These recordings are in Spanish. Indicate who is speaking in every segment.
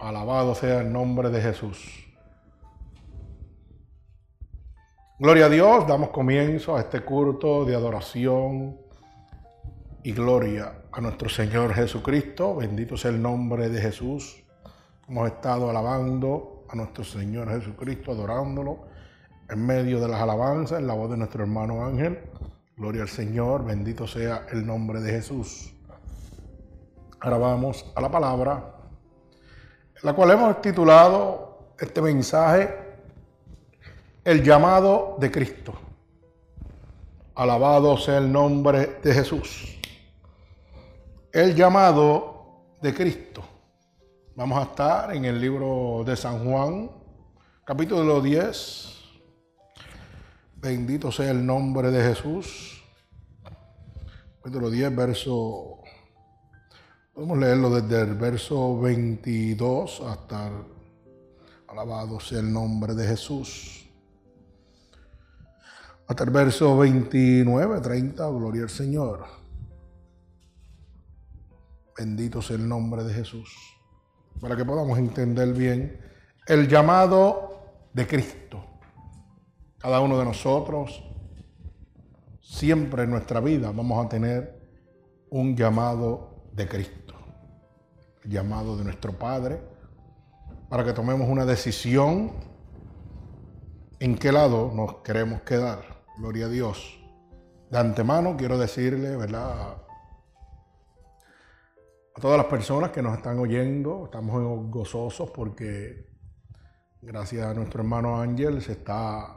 Speaker 1: Alabado sea el nombre de Jesús. Gloria a Dios, damos comienzo a este culto de adoración y gloria a nuestro Señor Jesucristo. Bendito sea el nombre de Jesús. Hemos estado alabando a nuestro Señor Jesucristo, adorándolo en medio de las alabanzas, en la voz de nuestro hermano Ángel. Gloria al Señor, bendito sea el nombre de Jesús. Ahora vamos a la palabra, la cual hemos titulado este mensaje, El llamado de Cristo. Alabado sea el nombre de Jesús. El llamado de Cristo. Vamos a estar en el libro de San Juan, capítulo 10. Bendito sea el nombre de Jesús. Capítulo 10, verso Podemos leerlo desde el verso 22 hasta el, alabado sea el nombre de Jesús. Hasta el verso 29, 30, gloria al Señor. Bendito sea el nombre de Jesús. Para que podamos entender bien el llamado de Cristo. Cada uno de nosotros, siempre en nuestra vida vamos a tener un llamado de Cristo llamado de nuestro Padre, para que tomemos una decisión en qué lado nos queremos quedar. Gloria a Dios. De antemano quiero decirle, ¿verdad? A todas las personas que nos están oyendo, estamos gozosos porque gracias a nuestro hermano Ángel se está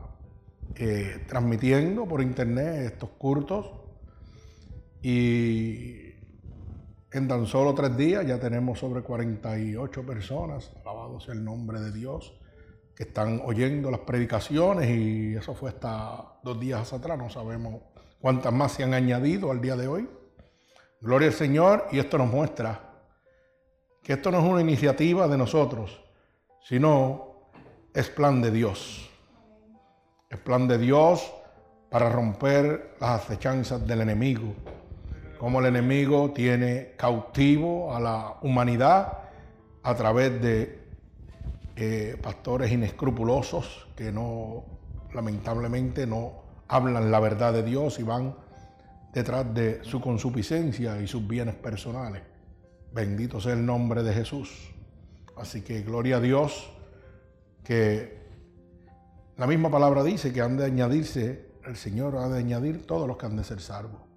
Speaker 1: eh, transmitiendo por internet estos cursos y en tan solo tres días ya tenemos sobre 48 personas, alabado sea el nombre de Dios, que están oyendo las predicaciones y eso fue hasta dos días atrás, no sabemos cuántas más se han añadido al día de hoy. Gloria al Señor y esto nos muestra que esto no es una iniciativa de nosotros, sino es plan de Dios. Es plan de Dios para romper las acechanzas del enemigo cómo el enemigo tiene cautivo a la humanidad a través de eh, pastores inescrupulosos que no, lamentablemente, no hablan la verdad de Dios y van detrás de su consuficiencia y sus bienes personales. Bendito sea el nombre de Jesús. Así que gloria a Dios que la misma palabra dice que han de añadirse, el Señor ha de añadir todos los que han de ser salvos.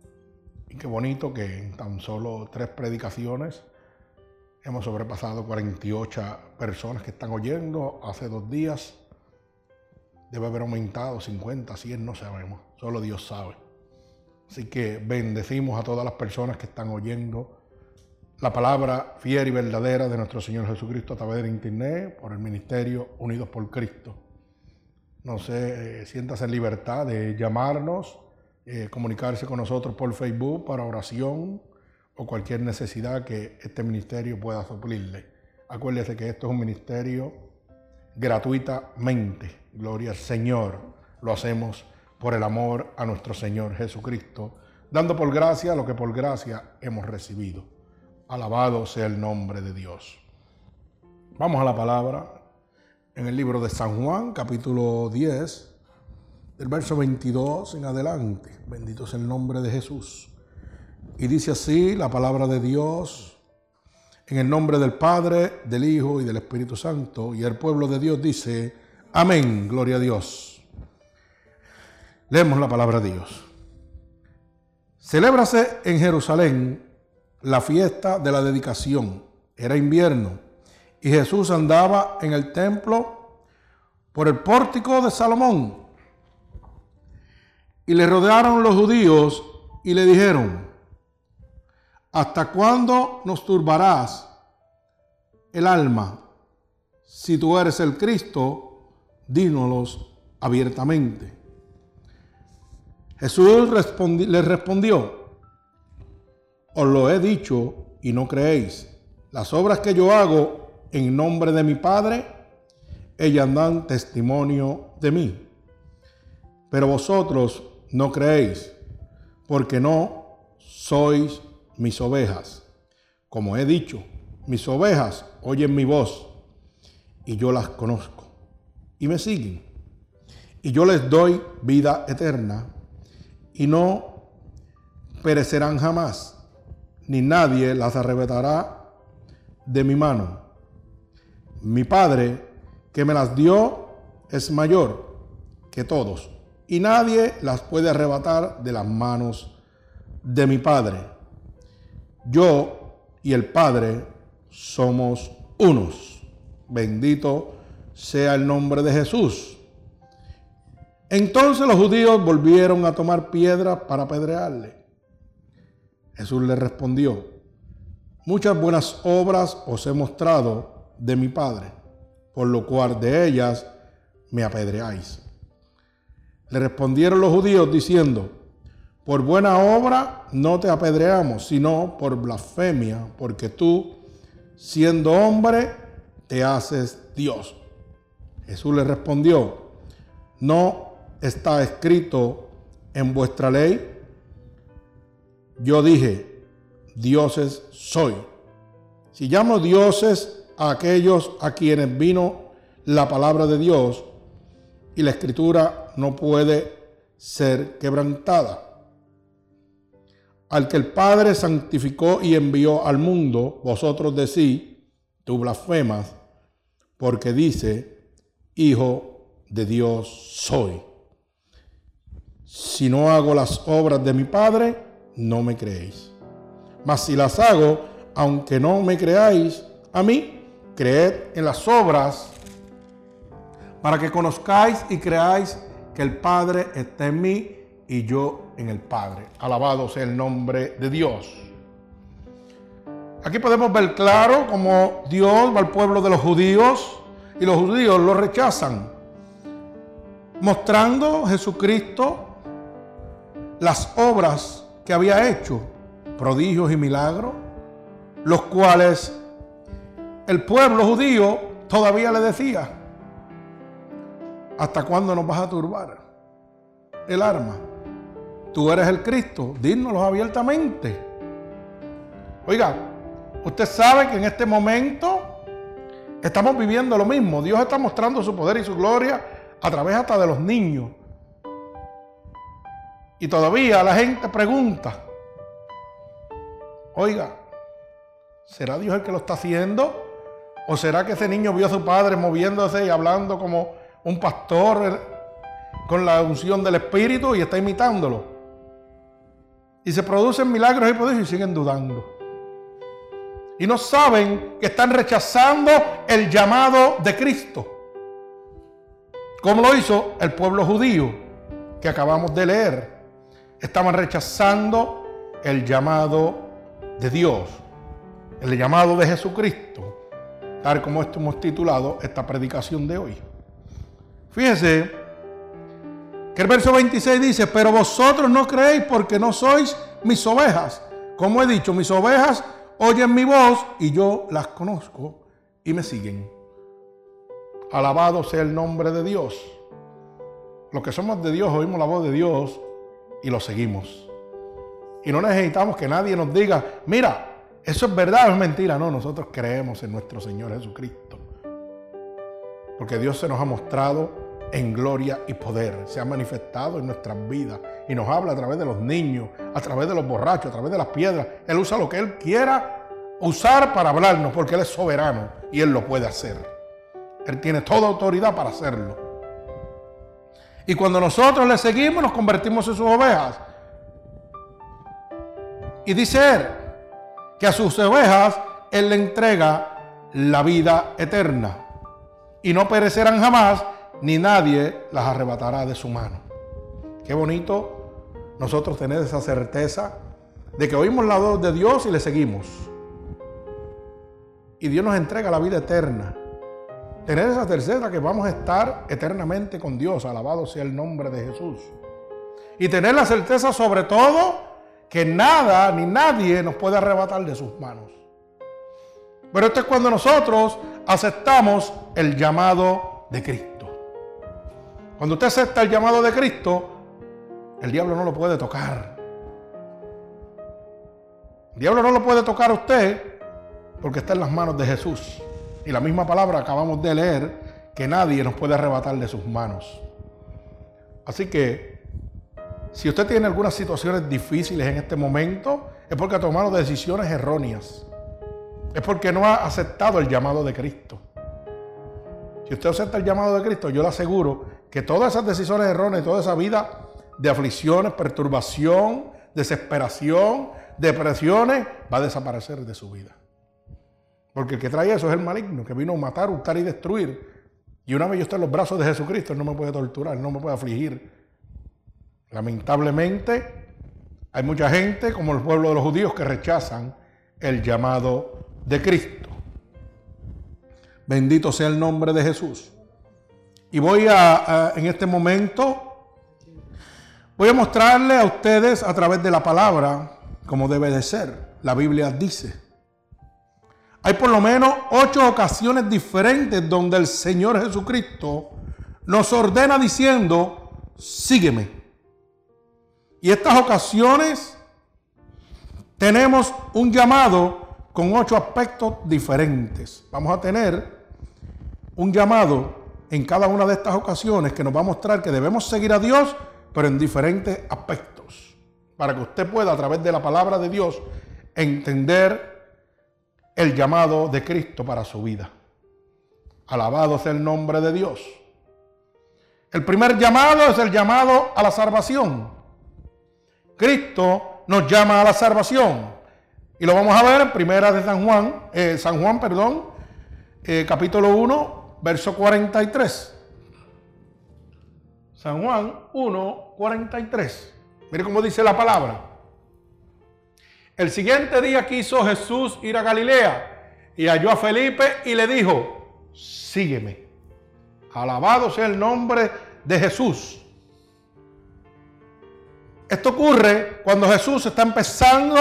Speaker 1: Y qué bonito que en tan solo tres predicaciones hemos sobrepasado 48 personas que están oyendo. Hace dos días debe haber aumentado 50, 100, no sabemos. Solo Dios sabe. Así que bendecimos a todas las personas que están oyendo la palabra fiel y verdadera de nuestro Señor Jesucristo a través de internet, por el ministerio Unidos por Cristo. No sé, eh, siéntase en libertad de llamarnos eh, comunicarse con nosotros por Facebook para oración o cualquier necesidad que este ministerio pueda suplirle. Acuérdese que esto es un ministerio gratuitamente. Gloria al Señor. Lo hacemos por el amor a nuestro Señor Jesucristo, dando por gracia lo que por gracia hemos recibido. Alabado sea el nombre de Dios. Vamos a la palabra en el libro de San Juan, capítulo 10, del verso 22 en adelante. Bendito sea el nombre de Jesús. Y dice así la palabra de Dios, en el nombre del Padre, del Hijo y del Espíritu Santo. Y el pueblo de Dios dice, amén, gloria a Dios. Leemos la palabra de Dios. Celébrase en Jerusalén la fiesta de la dedicación. Era invierno y Jesús andaba en el templo por el pórtico de Salomón y le rodearon los judíos y le dijeron, ¿hasta cuándo nos turbarás el alma? Si tú eres el Cristo, dínolos abiertamente. Jesús le respondió, os lo he dicho y no creéis. Las obras que yo hago en nombre de mi Padre, ellas dan testimonio de mí. Pero vosotros no creéis, porque no sois mis ovejas. Como he dicho, mis ovejas oyen mi voz, y yo las conozco. Y me siguen. Y yo les doy vida eterna y no perecerán jamás, ni nadie las arrebatará de mi mano. Mi Padre que me las dio es mayor que todos, y nadie las puede arrebatar de las manos de mi Padre. Yo y el Padre somos unos. Bendito sea el nombre de Jesús. Entonces los judíos volvieron a tomar piedra para apedrearle. Jesús le respondió, muchas buenas obras os he mostrado de mi Padre, por lo cual de ellas me apedreáis. Le respondieron los judíos diciendo, por buena obra no te apedreamos, sino por blasfemia, porque tú, siendo hombre, te haces Dios. Jesús le respondió, no está escrito en vuestra ley. Yo dije, dioses soy. Si llamo dioses a aquellos a quienes vino la palabra de Dios y la escritura no puede ser quebrantada. Al que el Padre santificó y envió al mundo, vosotros decís, tú blasfemas, porque dice, Hijo de Dios soy. Si no hago las obras de mi Padre, no me creéis. Mas si las hago, aunque no me creáis a mí, creed en las obras para que conozcáis y creáis que el Padre está en mí y yo en el Padre. Alabado sea el nombre de Dios. Aquí podemos ver claro cómo Dios va al pueblo de los judíos y los judíos lo rechazan, mostrando Jesucristo las obras que había hecho, prodigios y milagros, los cuales el pueblo judío todavía le decía, ¿hasta cuándo nos vas a turbar el arma? Tú eres el Cristo, dínoslo abiertamente. Oiga, usted sabe que en este momento estamos viviendo lo mismo. Dios está mostrando su poder y su gloria a través hasta de los niños. Y todavía la gente pregunta, oiga, ¿será Dios el que lo está haciendo? ¿O será que ese niño vio a su padre moviéndose y hablando como un pastor con la unción del Espíritu y está imitándolo? Y se producen milagros y prodigios y siguen dudando. Y no saben que están rechazando el llamado de Cristo. Como lo hizo el pueblo judío que acabamos de leer. Estaban rechazando el llamado de Dios, el llamado de Jesucristo, tal como esto hemos titulado esta predicación de hoy. Fíjese que el verso 26 dice, pero vosotros no creéis porque no sois mis ovejas. Como he dicho, mis ovejas oyen mi voz y yo las conozco y me siguen. Alabado sea el nombre de Dios. Los que somos de Dios oímos la voz de Dios y lo seguimos. Y no necesitamos que nadie nos diga, mira, eso es verdad o es mentira. No, nosotros creemos en nuestro Señor Jesucristo. Porque Dios se nos ha mostrado en gloria y poder. Se ha manifestado en nuestras vidas y nos habla a través de los niños, a través de los borrachos, a través de las piedras. Él usa lo que Él quiera usar para hablarnos porque Él es soberano y Él lo puede hacer. Él tiene toda autoridad para hacerlo. Y cuando nosotros le seguimos, nos convertimos en sus ovejas. Y dice Él que a sus ovejas Él le entrega la vida eterna. Y no perecerán jamás, ni nadie las arrebatará de su mano. Qué bonito nosotros tener esa certeza de que oímos la voz de Dios y le seguimos. Y Dios nos entrega la vida eterna. Tener esa certeza que vamos a estar eternamente con Dios, alabado sea el nombre de Jesús. Y tener la certeza sobre todo que nada ni nadie nos puede arrebatar de sus manos. Pero esto es cuando nosotros aceptamos el llamado de Cristo. Cuando usted acepta el llamado de Cristo, el diablo no lo puede tocar. El diablo no lo puede tocar a usted porque está en las manos de Jesús. Y la misma palabra acabamos de leer que nadie nos puede arrebatar de sus manos. Así que si usted tiene algunas situaciones difíciles en este momento, es porque ha tomado decisiones erróneas. Es porque no ha aceptado el llamado de Cristo. Si usted acepta el llamado de Cristo, yo le aseguro que todas esas decisiones erróneas, toda esa vida de aflicciones, perturbación, desesperación, depresiones, va a desaparecer de su vida. Porque el que trae eso es el maligno, que vino a matar, hurtar y destruir. Y una vez yo estoy en los brazos de Jesucristo, Él no me puede torturar, no me puede afligir. Lamentablemente, hay mucha gente, como el pueblo de los judíos, que rechazan el llamado de Cristo. Bendito sea el nombre de Jesús. Y voy a, en este momento, voy a mostrarle a ustedes a través de la palabra como debe de ser. La Biblia dice. Hay por lo menos ocho ocasiones diferentes donde el Señor Jesucristo nos ordena diciendo, sígueme. Y estas ocasiones tenemos un llamado con ocho aspectos diferentes. Vamos a tener un llamado en cada una de estas ocasiones que nos va a mostrar que debemos seguir a Dios, pero en diferentes aspectos, para que usted pueda a través de la palabra de Dios entender el llamado de Cristo para su vida. Alabado sea el nombre de Dios. El primer llamado es el llamado a la salvación. Cristo nos llama a la salvación. Y lo vamos a ver en Primera de San Juan, eh, San Juan, perdón, eh, capítulo 1, verso 43. San Juan 1, 43. Mire cómo dice la palabra. El siguiente día quiso Jesús ir a Galilea y halló a Felipe y le dijo, sígueme. Alabado sea el nombre de Jesús. Esto ocurre cuando Jesús está empezando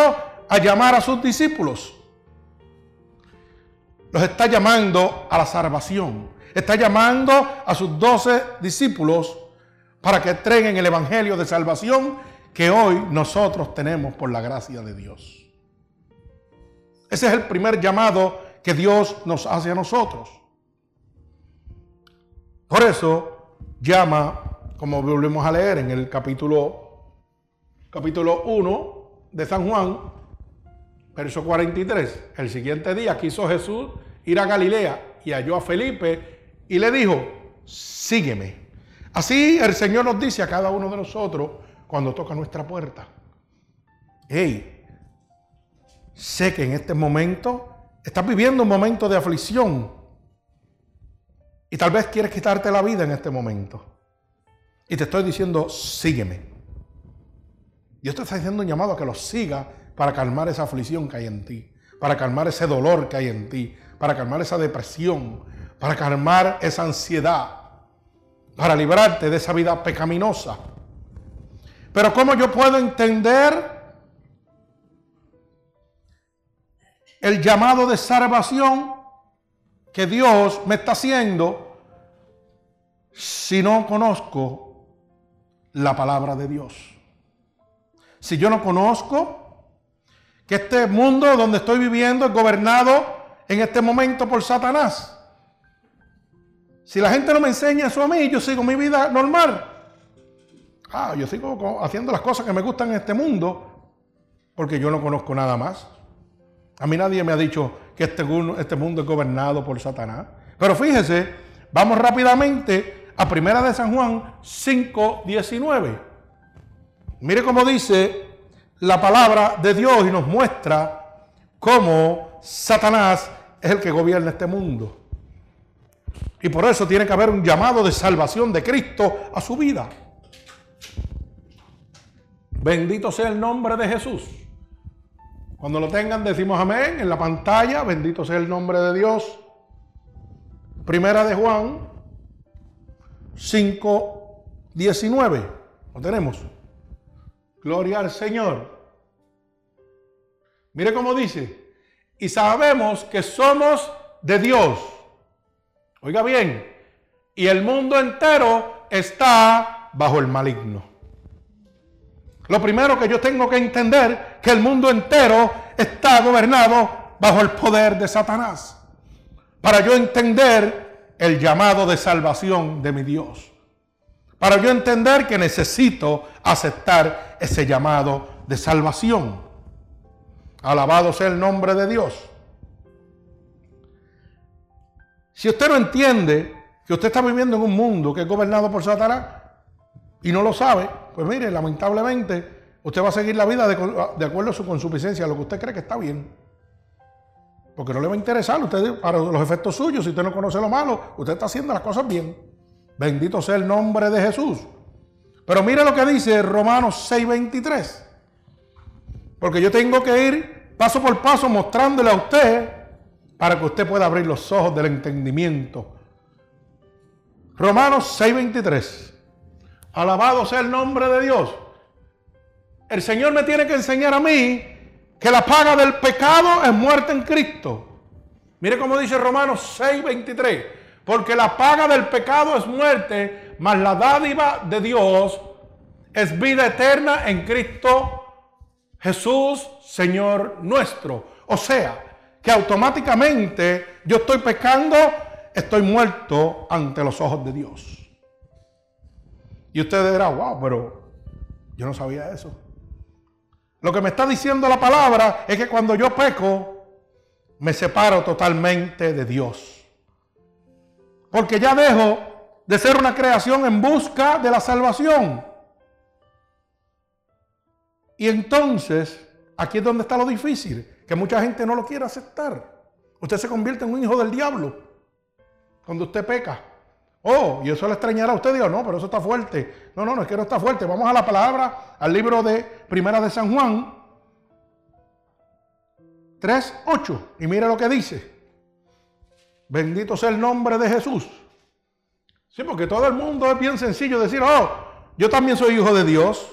Speaker 1: a llamar a sus discípulos los está llamando a la salvación. Está llamando a sus doce discípulos para que entreguen el Evangelio de salvación que hoy nosotros tenemos por la gracia de Dios. Ese es el primer llamado que Dios nos hace a nosotros. Por eso llama, como volvemos a leer en el capítulo, capítulo 1 de San Juan, verso 43. El siguiente día quiso Jesús ir a Galilea y halló a Felipe y le dijo, sígueme. Así el Señor nos dice a cada uno de nosotros cuando toca nuestra puerta. Hey, sé que en este momento estás viviendo un momento de aflicción y tal vez quieres quitarte la vida en este momento. Y te estoy diciendo, sígueme. Dios te está haciendo un llamado a que lo siga para calmar esa aflicción que hay en ti, para calmar ese dolor que hay en ti, para calmar esa depresión, para calmar esa ansiedad, para librarte de esa vida pecaminosa. Pero ¿cómo yo puedo entender el llamado de salvación que Dios me está haciendo si no conozco la palabra de Dios? Si yo no conozco que este mundo donde estoy viviendo es gobernado en este momento por Satanás. Si la gente no me enseña eso a mí, yo sigo mi vida normal. Ah, yo sigo haciendo las cosas que me gustan en este mundo porque yo no conozco nada más. A mí nadie me ha dicho que este, este mundo es gobernado por Satanás. Pero fíjese, vamos rápidamente a Primera de San Juan 5, 19. Mire cómo dice la palabra de Dios y nos muestra cómo Satanás es el que gobierna este mundo. Y por eso tiene que haber un llamado de salvación de Cristo a su vida. Bendito sea el nombre de Jesús. Cuando lo tengan decimos amén en la pantalla. Bendito sea el nombre de Dios. Primera de Juan 5, 19. Lo tenemos. Gloria al Señor. Mire cómo dice y sabemos que somos de Dios. Oiga bien, y el mundo entero está bajo el maligno. Lo primero que yo tengo que entender que el mundo entero está gobernado bajo el poder de Satanás. para yo entender el llamado de salvación de mi Dios. Para yo entender que necesito aceptar ese llamado de salvación. Alabado sea el nombre de Dios. Si usted no entiende que usted está viviendo en un mundo que es gobernado por Satanás y no lo sabe, pues mire, lamentablemente usted va a seguir la vida de, acuerdo a su consuficiencia, a lo que usted cree que está bien. Porque no le va a interesar usted para los efectos suyos, si usted no conoce lo malo, usted está haciendo las cosas bien. Bendito sea el nombre de Jesús. Pero mire lo que dice Romanos 6:23. Porque yo tengo que ir paso por paso mostrándole a usted para que usted pueda abrir los ojos del entendimiento. Romanos 6:23. Alabado sea el nombre de Dios. El Señor me tiene que enseñar a mí que la paga del pecado es muerte en Cristo. Mire cómo dice Romanos 6:23. Porque la paga del pecado es muerte, mas la dádiva de Dios es vida eterna en Cristo Jesús, Señor nuestro. O sea, que automáticamente yo estoy pecando, estoy muerto ante los ojos de Dios. Y usted dirá, wow, pero yo no sabía eso. Lo que me está diciendo la palabra es que cuando yo peco, me separo totalmente de Dios. Porque ya dejo de ser una creación en busca de la salvación. Y entonces, aquí es donde está lo difícil que mucha gente no lo quiere aceptar. Usted se convierte en un hijo del diablo cuando usted peca. Oh, y eso le extrañará a usted. Digo, no, pero eso está fuerte. No, no, no es que no está fuerte. Vamos a la palabra, al libro de Primera de San Juan 3.8. Y mire lo que dice. Bendito sea el nombre de Jesús. Sí, porque todo el mundo es bien sencillo decir, oh, yo también soy hijo de Dios.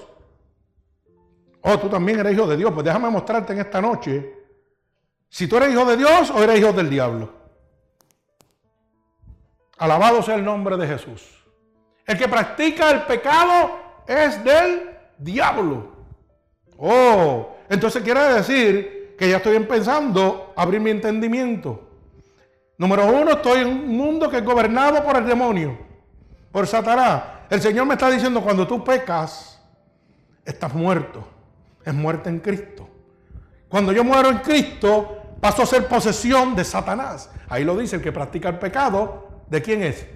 Speaker 1: Oh, tú también eres hijo de Dios. Pues déjame mostrarte en esta noche si tú eres hijo de Dios o eres hijo del diablo. Alabado sea el nombre de Jesús. El que practica el pecado es del diablo. Oh, entonces quiere decir que ya estoy empezando a abrir mi entendimiento. Número uno, estoy en un mundo que es gobernado por el demonio, por Satanás. El Señor me está diciendo, cuando tú pecas, estás muerto. Es muerte en Cristo. Cuando yo muero en Cristo, pasó a ser posesión de Satanás. Ahí lo dice, el que practica el pecado, ¿de quién es?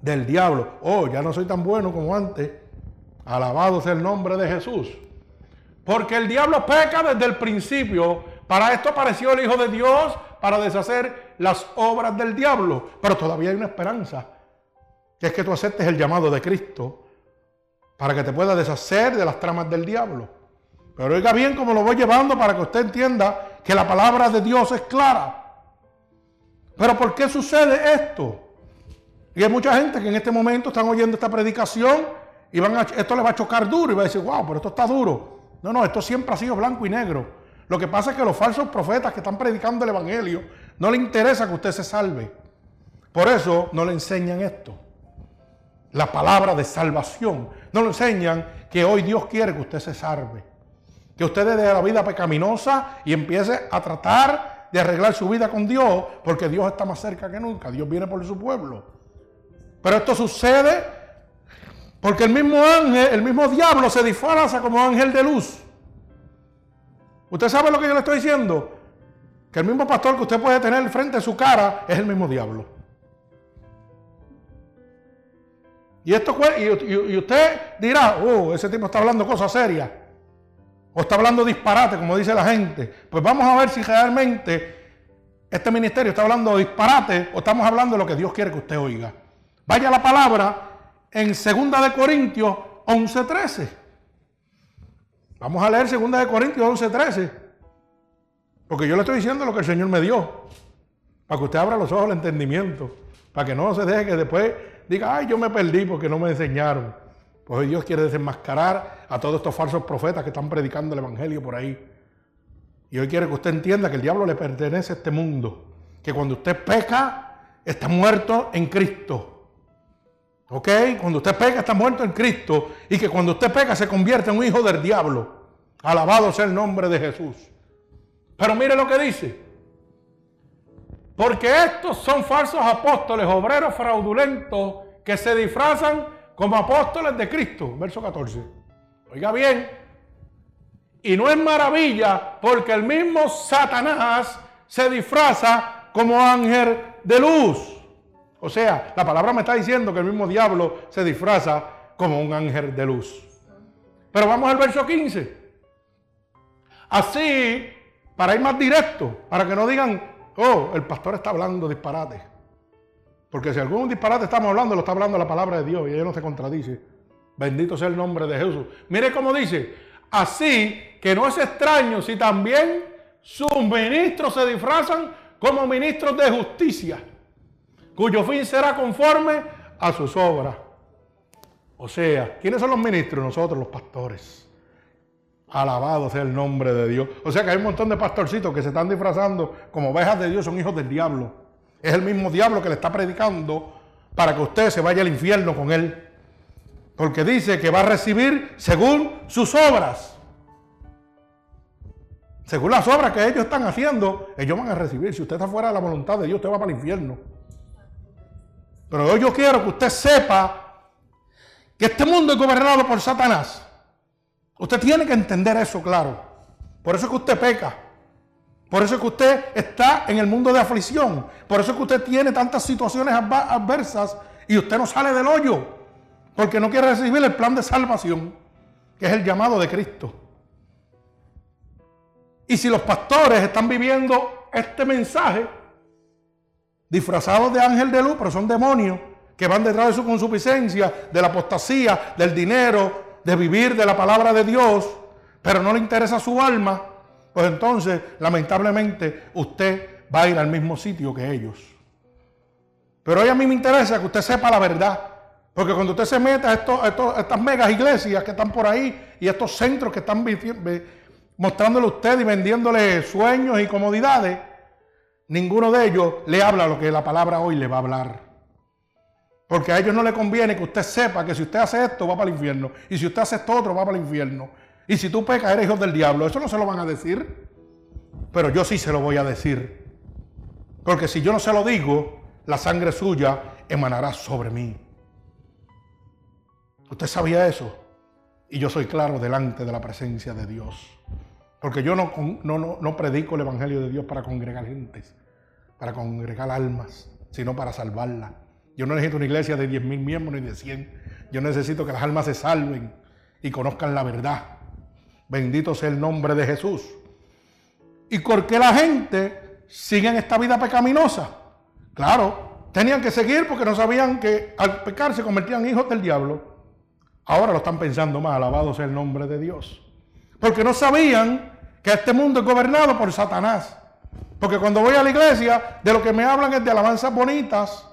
Speaker 1: Del diablo. Oh, ya no soy tan bueno como antes. Alabado sea el nombre de Jesús. Porque el diablo peca desde el principio. Para esto apareció el Hijo de Dios, para deshacer las obras del diablo. Pero todavía hay una esperanza, que es que tú aceptes el llamado de Cristo, para que te pueda deshacer de las tramas del diablo. Pero oiga bien cómo lo voy llevando para que usted entienda que la palabra de Dios es clara. Pero ¿por qué sucede esto? Y hay mucha gente que en este momento están oyendo esta predicación y van a, esto les va a chocar duro y va a decir, wow, pero esto está duro. No, no, esto siempre ha sido blanco y negro. Lo que pasa es que los falsos profetas que están predicando el Evangelio no les interesa que usted se salve. Por eso no le enseñan esto. La palabra de salvación. No le enseñan que hoy Dios quiere que usted se salve. Que usted deje la vida pecaminosa y empiece a tratar de arreglar su vida con Dios, porque Dios está más cerca que nunca. Dios viene por su pueblo. Pero esto sucede porque el mismo ángel, el mismo diablo se disfraza como ángel de luz. ¿Usted sabe lo que yo le estoy diciendo? Que el mismo pastor que usted puede tener frente a su cara es el mismo diablo. Y, esto, y, usted dirá, oh, ese tipo está hablando cosas serias. O está hablando disparate, como dice la gente. Pues vamos a ver si realmente este ministerio está hablando disparate o estamos hablando de lo que Dios quiere que usted oiga. Vaya la palabra en 2 de Corintios 11:13. Vamos a leer 2 de Corintios 11:13. Porque yo le estoy diciendo lo que el Señor me dio. Para que usted abra los ojos al entendimiento. Para que no se deje que después diga, ay, yo me perdí porque no me enseñaron. Pues hoy Dios quiere desenmascarar a todos estos falsos profetas que están predicando el Evangelio por ahí. Y hoy quiere que usted entienda que el diablo le pertenece a este mundo. Que cuando usted peca, está muerto en Cristo. ¿Ok? Cuando usted peca, está muerto en Cristo. Y que cuando usted peca, se convierte en un hijo del diablo. Alabado sea el nombre de Jesús. Pero mire lo que dice. Porque estos son falsos apóstoles, obreros fraudulentos, que se disfrazan como apóstoles de Cristo. Verso 14. Oiga bien. Y no es maravilla porque el mismo Satanás se disfraza como ángel de luz. O sea, la palabra me está diciendo que el mismo diablo se disfraza como un ángel de luz. Pero vamos al verso 15. Así, para ir más directo, para que no digan, oh, el pastor está hablando disparate. Porque si algún disparate estamos hablando, lo está hablando la palabra de Dios y ella no se contradice. Bendito sea el nombre de Jesús. Mire cómo dice, así que no es extraño si también sus ministros se disfrazan como ministros de justicia, cuyo fin será conforme a sus obras. O sea, ¿quiénes son los ministros? Nosotros, los pastores. Alabado sea el nombre de Dios. O sea que hay un montón de pastorcitos que se están disfrazando como ovejas de Dios, son hijos del diablo. Es el mismo diablo que le está predicando para que usted se vaya al infierno con él. Porque dice que va a recibir según sus obras. Según las obras que ellos están haciendo, ellos van a recibir. Si usted está fuera de la voluntad de Dios, usted va para el infierno. Pero hoy yo quiero que usted sepa que este mundo es gobernado por Satanás. Usted tiene que entender eso, claro. Por eso es que usted peca. Por eso es que usted está en el mundo de aflicción. Por eso es que usted tiene tantas situaciones adversas y usted no sale del hoyo. Porque no quiere recibir el plan de salvación, que es el llamado de Cristo. Y si los pastores están viviendo este mensaje, disfrazados de ángel de luz, pero son demonios que van detrás de su consuficiencia, de la apostasía, del dinero, de vivir de la palabra de Dios, pero no le interesa su alma, pues entonces, lamentablemente, usted va a ir al mismo sitio que ellos. Pero hoy a mí me interesa que usted sepa la verdad. Porque cuando usted se mete a, estas megas iglesias que están por ahí y estos centros que están mostrándole a usted y vendiéndole sueños y comodidades, ninguno de ellos le habla lo que la palabra hoy le va a hablar. Porque a ellos no le conviene que usted sepa que si usted hace esto va para el infierno. Y si usted hace esto otro va para el infierno. Y si tú pecas eres hijo del diablo. Eso no se lo van a decir. Pero yo sí se lo voy a decir. Porque si yo no se lo digo, la sangre suya emanará sobre mí. ¿Usted sabía eso? Y yo soy claro delante de la presencia de Dios. Porque yo no, no, no, predico el Evangelio de Dios para congregar gentes, para congregar almas, sino para salvarlas. Yo no necesito una iglesia de 10 mil miembros ni de 100. Yo necesito que las almas se salven y conozcan la verdad. Bendito sea el nombre de Jesús. ¿Y por qué la gente sigue en esta vida pecaminosa? Claro, tenían que seguir porque no sabían que al pecar se convertían en hijos del diablo. Ahora lo están pensando más, alabado sea el nombre de Dios. Porque no sabían que este mundo es gobernado por Satanás. Porque cuando voy a la iglesia, de lo que me hablan es de alabanzas bonitas,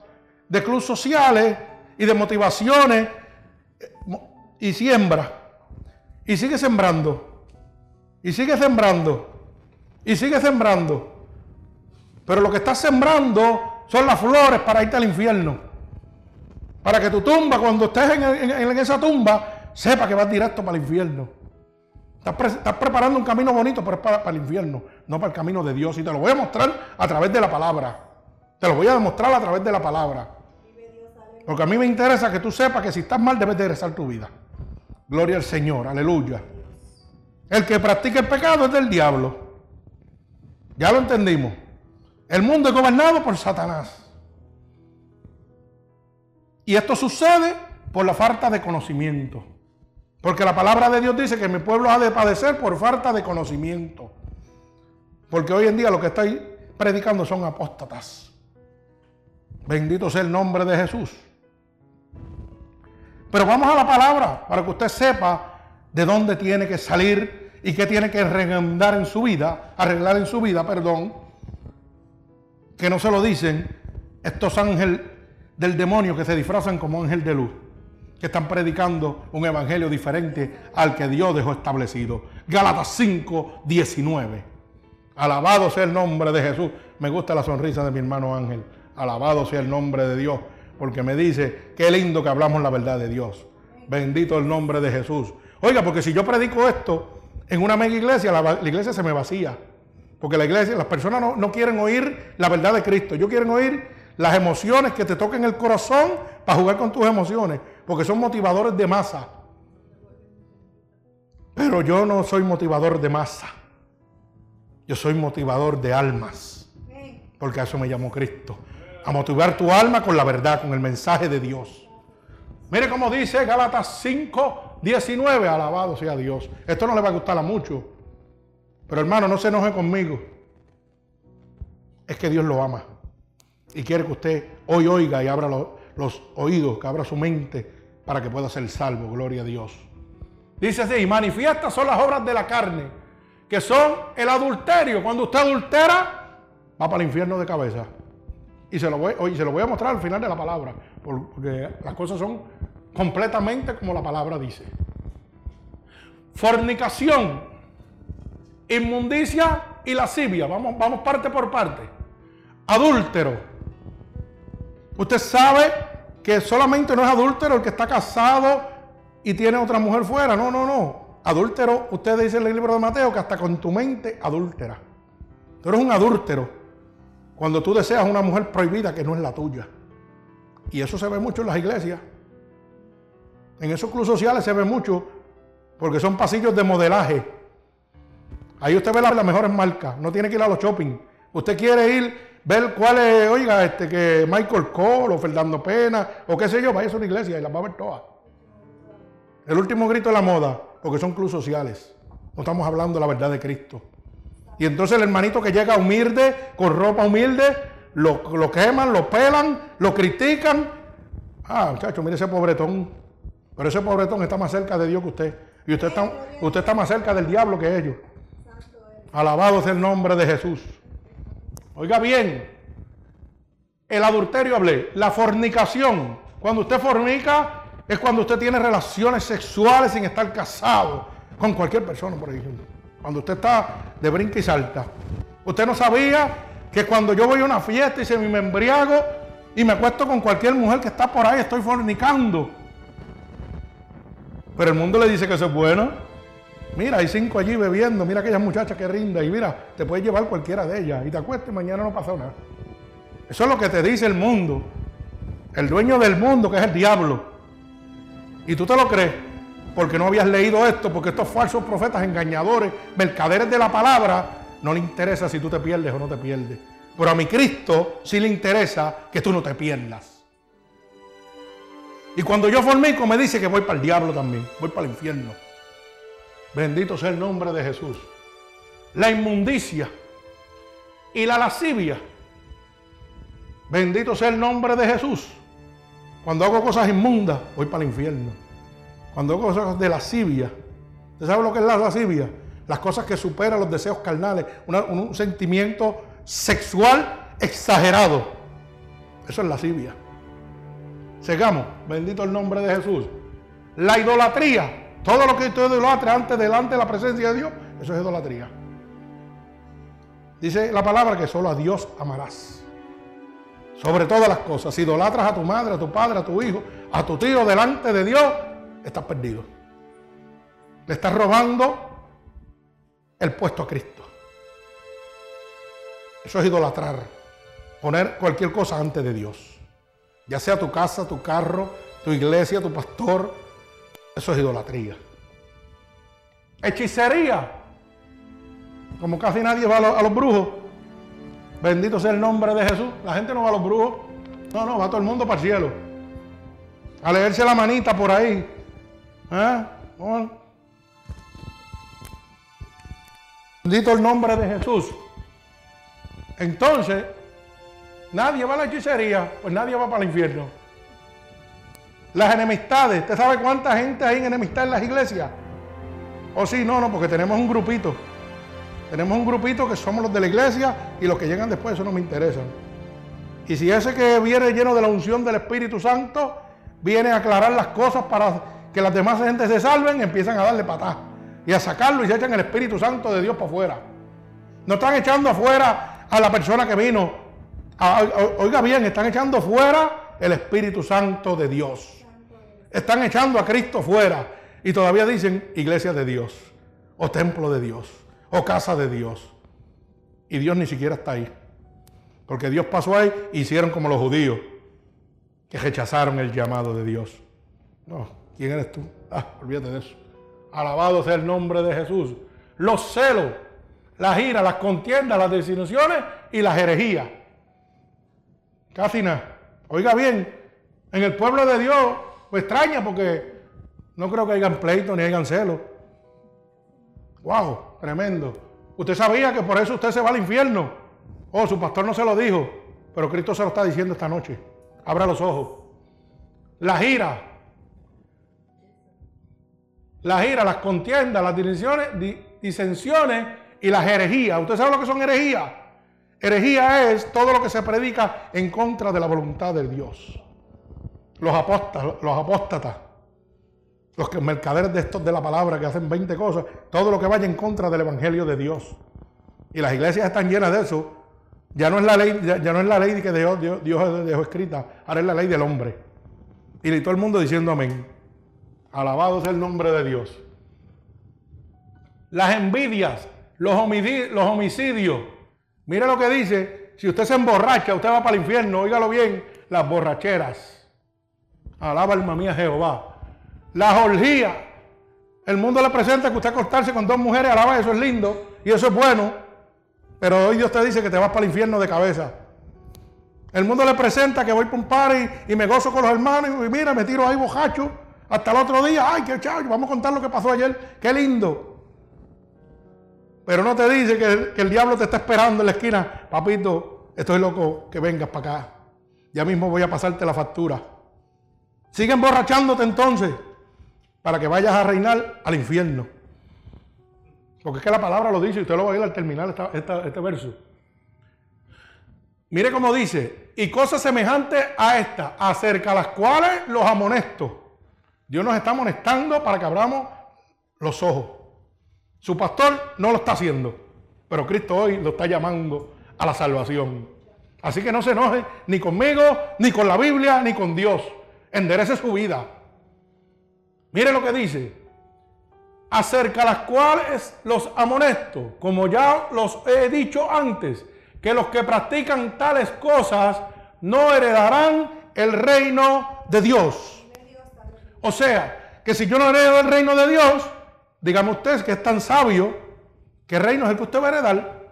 Speaker 1: de clubes sociales y de motivaciones. Y siembra. Y sigue sembrando. Y sigue sembrando. Y sigue sembrando. Pero lo que está sembrando son las flores para irte al infierno. Para que tu tumba, cuando estés en, esa tumba, sepa que vas directo para el infierno. Estás, preparando un camino bonito, pero es para, el infierno, no para el camino de Dios. Y te lo voy a mostrar a través de la palabra. Te lo voy a demostrar a través de la palabra. Porque a mí me interesa que tú sepas que si estás mal debes de rezar tu vida. Gloria al Señor, aleluya. El que practica el pecado es del diablo. Ya lo entendimos. El mundo es gobernado por Satanás. Y esto sucede por la falta de conocimiento. Porque la palabra de Dios dice que mi pueblo ha de padecer por falta de conocimiento. Porque hoy en día lo que estoy predicando son apóstatas. Bendito sea el nombre de Jesús. Pero vamos a la palabra para que usted sepa de dónde tiene que salir y qué tiene que arreglar en su vida, arreglar en su vida, perdón, que no se lo dicen estos ángeles del demonio que se disfrazan como ángel de luz, que están predicando un evangelio diferente al que Dios dejó establecido. Gálatas 5, 19. Alabado sea el nombre de Jesús. Me gusta la sonrisa de mi hermano Ángel. Alabado sea el nombre de Dios, porque me dice, qué lindo que hablamos la verdad de Dios. Bendito el nombre de Jesús. Oiga, porque si yo predico esto en una mega iglesia, la, iglesia se me vacía. Porque la iglesia, las personas no, no quieren oír la verdad de Cristo. Ellos quieren oír las emociones que te toquen el corazón para jugar con tus emociones. Porque son motivadores de masa. Pero yo no soy motivador de masa. Yo soy motivador de almas. Porque a eso me llamó Cristo. A motivar tu alma con la verdad, con el mensaje de Dios. Mire cómo dice Gálatas 5, 19. Alabado sea Dios. Esto no le va a gustar a mucho. Pero hermano, no se enoje conmigo. Es que Dios lo ama. Y quiere que usted hoy oiga y abra los, los oídos, que abra su mente para que pueda ser salvo. Gloria a Dios. Dice así, manifiestas son las obras de la carne, que son el adulterio. Cuando usted adultera, va para el infierno de cabeza. Y se lo voy, hoy se lo voy a mostrar al final de la palabra, porque las cosas son completamente como la palabra dice. Fornicación, inmundicia y lascivia. Vamos, vamos parte por parte. Adúltero. Usted sabe que solamente no es adúltero el que está casado y tiene otra mujer fuera. No, no, no. Adúltero, usted dice en el libro de Mateo que hasta con tu mente adúltera. Tú eres un adúltero cuando tú deseas una mujer prohibida que no es la tuya. Y eso se ve mucho en las iglesias. En esos clubes sociales se ve mucho porque son pasillos de modelaje. Ahí usted ve las, mejores marcas. No tiene que ir a los shopping. Usted quiere ir, ver cuál es, oiga, este, que Michael Cole o Fernando Pena o qué sé yo, vaya a una iglesia y las va a ver todas. El último grito de la moda, porque son clubes sociales. No estamos hablando de la verdad de Cristo. Y entonces el hermanito que llega humilde, con ropa humilde, lo, queman, lo pelan, lo critican. Ah, muchacho, mire ese pobretón. Pero ese pobretón está más cerca de Dios que usted. Y usted está, usted está más cerca del diablo que ellos. Alabado sea el nombre de Jesús. Oiga bien, el adulterio hablé, la fornicación. Cuando usted fornica, es cuando usted tiene relaciones sexuales sin estar casado con cualquier persona, por ejemplo. Cuando usted está de brinca y salta. Usted no sabía que cuando yo voy a una fiesta y se me embriago y me acuesto con cualquier mujer que está por ahí, estoy fornicando. Pero el mundo le dice que eso es bueno. Mira, hay cinco allí bebiendo, mira aquella muchacha que rinda y mira, te puedes llevar cualquiera de ellas y te acuestas y mañana no pasó nada. Eso es lo que te dice el mundo. El dueño del mundo, que es el diablo. Y tú te lo crees porque no habías leído esto, porque estos falsos profetas, engañadores, mercaderes de la palabra, no le interesa si tú te pierdes o no te pierdes. Pero a mi Cristo sí le interesa que tú no te pierdas. Y cuando yo formico me dice que voy para el diablo también, voy para el infierno. Bendito sea el nombre de Jesús. La inmundicia y la lascivia. Bendito sea el nombre de Jesús. Cuando hago cosas inmundas, voy para el infierno. Cuando hago cosas de lascivia, ¿usted sabe lo que es la lascivia? Las cosas que superan los deseos carnales, un sentimiento sexual exagerado. Eso es lascivia. Sigamos, bendito el nombre de Jesús. La idolatría, todo lo que usted idolatra antes delante de la presencia de Dios, eso es idolatría. Dice la palabra que solo a Dios amarás sobre todas las cosas. Si idolatras a tu madre, a tu padre, a tu hijo, a tu tío delante de Dios, estás perdido. Le estás robando el puesto a Cristo. Eso es idolatrar. Poner cualquier cosa antes de Dios. Ya sea tu casa, tu carro, tu iglesia, tu pastor. Eso es idolatría. Hechicería. Como casi nadie va a los brujos. Bendito sea el nombre de Jesús. La gente no va a los brujos. No, no, va todo el mundo para el cielo. A leerse la manita por ahí. ¿Eh? Bendito el nombre de Jesús. Entonces, nadie va a la hechicería, pues nadie va para el infierno. Las enemistades, ¿usted sabe cuánta gente hay en enemistad en las iglesias? O oh, sí, no, no, porque tenemos un grupito. Tenemos un grupito que somos los de la iglesia y los que llegan después, eso no me interesan. Y si ese que viene lleno de la unción del Espíritu Santo viene a aclarar las cosas para que las demás gente se salven, empiezan a darle patada y a sacarlo y se echan el Espíritu Santo de Dios para afuera. No están echando afuera a la persona que vino. oiga bien, están echando fuera el Espíritu Santo de Dios. Están echando a Cristo fuera y todavía dicen iglesia de Dios o templo de Dios o casa de Dios. Y Dios ni siquiera está ahí. Porque Dios pasó ahí hicieron como los judíos, que rechazaron el llamado de Dios. No, ¿quién eres tú? Ah, olvídate de eso. Alabado sea el nombre de Jesús. Los celos, las iras, las contiendas, las desilusiones y las herejías. Casi. Oiga bien, en el pueblo de Dios, pues extraña porque no creo que hayan pleito ni hayan celos. Wow, tremendo. Usted sabía que por eso usted se va al infierno. Oh, su pastor no se lo dijo, pero Cristo se lo está diciendo esta noche. Abra los ojos. La ira. La ira, las contiendas, las disensiones, y las herejías. ¿Usted sabe lo que son herejías? Herejía es todo lo que se predica en contra de la voluntad de Dios. Los apóstatas, los apóstatas los mercaderes de estos de la palabra que hacen 20 cosas, todo lo que vaya en contra del evangelio de Dios. Y las iglesias están llenas de eso. Ya no es la ley, ya, no es la ley que Dios, Dios, dejó escrita, ahora es la ley del hombre. Y todo el mundo diciendo amén. Alabado sea el nombre de Dios. Las envidias, los homicidios. Mire lo que dice, si usted se emborracha, usted va para el infierno, óigalo bien, las borracheras. Alaba alma mía Jehová. La orgías. El mundo le presenta que usted acostarse con dos mujeres, alaba, eso es lindo y eso es bueno. Pero hoy Dios te dice que te vas para el infierno de cabeza. El mundo le presenta que voy para un y me gozo con los hermanos y mira, me tiro ahí bojacho hasta el otro día. Ay, qué chaval, vamos a contar lo que pasó ayer. Qué lindo. Pero no te dice que, el diablo te está esperando en la esquina. Papito, estoy loco que vengas para acá. Ya mismo voy a pasarte la factura. Sigue emborrachándote entonces para que vayas a reinar al infierno. Porque es que la palabra lo dice y usted lo va a ir al terminar este verso. Mire cómo dice, y cosas semejantes a esta, acerca a las cuales los amonesto. Dios nos está amonestando para que abramos los ojos. Su pastor no lo está haciendo, pero Cristo hoy lo está llamando a la salvación. Así que no se enoje ni conmigo, ni con la Biblia, ni con Dios. Enderece su vida. Mire lo que dice. Acerca las cuales los amonesto, como ya los he dicho antes, que los que practican tales cosas no heredarán el reino de Dios. O sea, que si yo no heredo el reino de Dios, dígame usted que es tan sabio, ¿qué reino es el que usted va a heredar?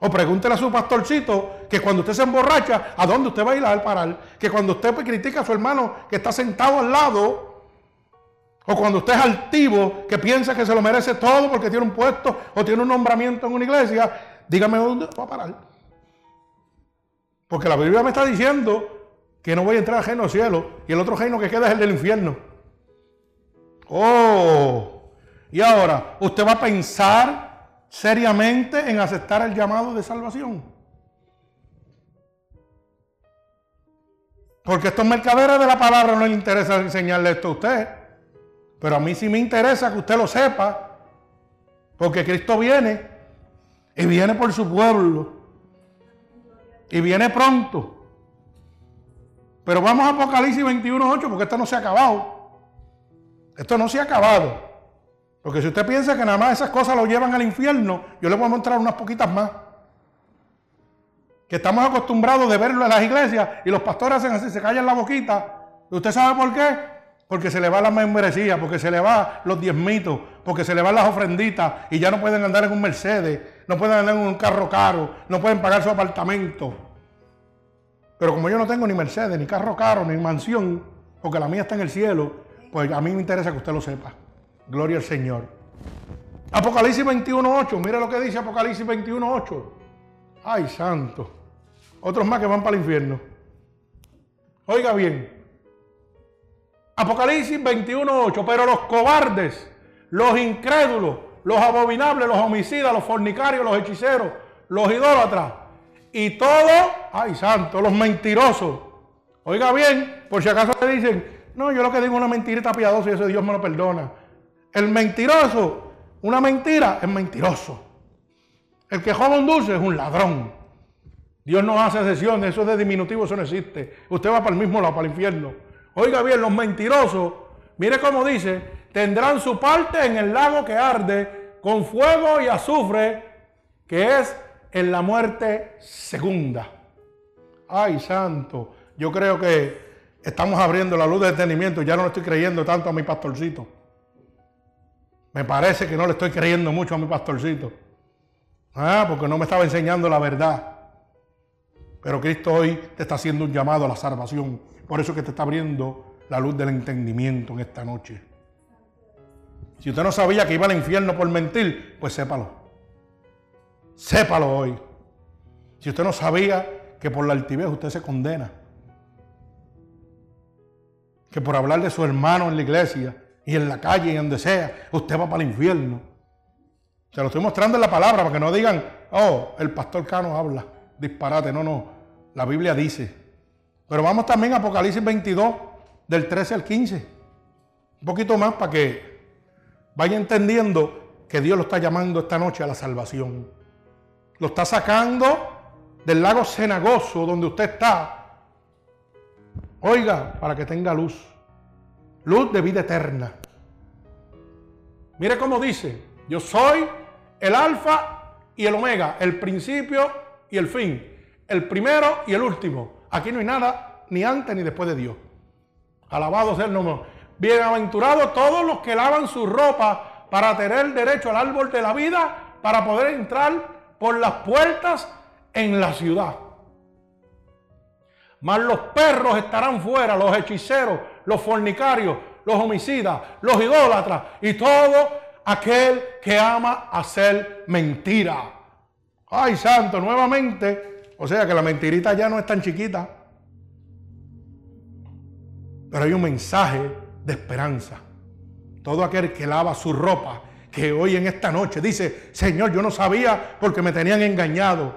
Speaker 1: O pregúntele a su pastorcito que cuando usted se emborracha, ¿a dónde usted va a ir a parar? Que cuando usted critica a su hermano que está sentado al lado, o cuando usted es altivo, que piensa que se lo merece todo porque tiene un puesto o tiene un nombramiento en una iglesia, dígame dónde va a parar. Porque la Biblia me está diciendo que no voy a entrar al reino del cielo y el otro reino que queda es el del infierno. Oh, y ahora, ¿usted va a pensar seriamente en aceptar el llamado de salvación? Porque estos mercaderes de la palabra no les interesa enseñarle esto a usted. Pero a mí sí me interesa que usted lo sepa, porque Cristo viene y viene por su pueblo y viene pronto. Pero vamos a Apocalipsis 21.8 porque esto no se ha acabado. Esto no se ha acabado. Porque si usted piensa que nada más esas cosas lo llevan al infierno, yo le voy a mostrar unas poquitas más. Que estamos acostumbrados de verlo en las iglesias y los pastores hacen así, se callan la boquita. ¿Y usted sabe por qué? porque se le va la membresía, porque se le va los diezmitos, porque se le van las ofrenditas y ya no pueden andar en un Mercedes, no pueden andar en un carro caro, no pueden pagar su apartamento. Pero como yo no tengo ni Mercedes, ni carro caro, ni mansión, porque la mía está en el cielo, pues a mí me interesa que usted lo sepa. Gloria al Señor. Apocalipsis 21.8, mire lo que dice Apocalipsis 21.8. Ay, santo. Otros más que van para el infierno. Oiga bien, Apocalipsis 21.8, pero los cobardes, los incrédulos, los abominables, los homicidas, los fornicarios, los hechiceros, los idólatras y todos, ay santo, los mentirosos. Oiga bien, por si acaso le dicen, no, yo lo que digo es una mentirita piadosa y eso Dios me lo perdona. El mentiroso, una mentira es mentiroso. El que joda un dulce es un ladrón. Dios no hace sesiones, eso es de diminutivo, eso no existe. Usted va para el mismo lado, para el infierno. Oiga bien, los mentirosos, mire cómo dice, tendrán su parte en el lago que arde con fuego y azufre, que es en la muerte segunda. Ay, santo, yo creo que estamos abriendo la luz de entendimiento. Ya no le estoy creyendo tanto a mi pastorcito. Me parece que no le estoy creyendo mucho a mi pastorcito. Ah, porque no me estaba enseñando la verdad. Pero Cristo hoy te está haciendo un llamado a la salvación. Por eso que te está abriendo la luz del entendimiento en esta noche. Si usted no sabía que iba al infierno por mentir, pues sépalo. Sépalo hoy. Si usted no sabía que por la altivez usted se condena. Que por hablar de su hermano en la iglesia y en la calle y donde sea, usted va para el infierno. Se lo estoy mostrando en la palabra para que no digan, oh, el pastor Cano habla disparate. No, no. La Biblia dice. Pero vamos también a Apocalipsis 22, del 13 al 15. Un poquito más para que vaya entendiendo que Dios lo está llamando esta noche a la salvación. Lo está sacando del lago cenagoso donde usted está. Oiga, para que tenga luz. Luz de vida eterna. Mire cómo dice, yo soy el alfa y el omega, el principio y el fin, el primero y el último. Aquí no hay nada ni antes ni después de Dios. Alabado sea el nombre. Bienaventurados todos los que lavan su ropa para tener derecho al árbol de la vida, para poder entrar por las puertas en la ciudad. Mas los perros estarán fuera, los hechiceros, los fornicarios, los homicidas, los idólatras y todo aquel que ama hacer mentira. Ay, santo, nuevamente. O sea que la mentirita ya no es tan chiquita. Pero hay un mensaje de esperanza. Todo aquel que lava su ropa, que hoy en esta noche dice, Señor, yo no sabía porque me tenían engañado.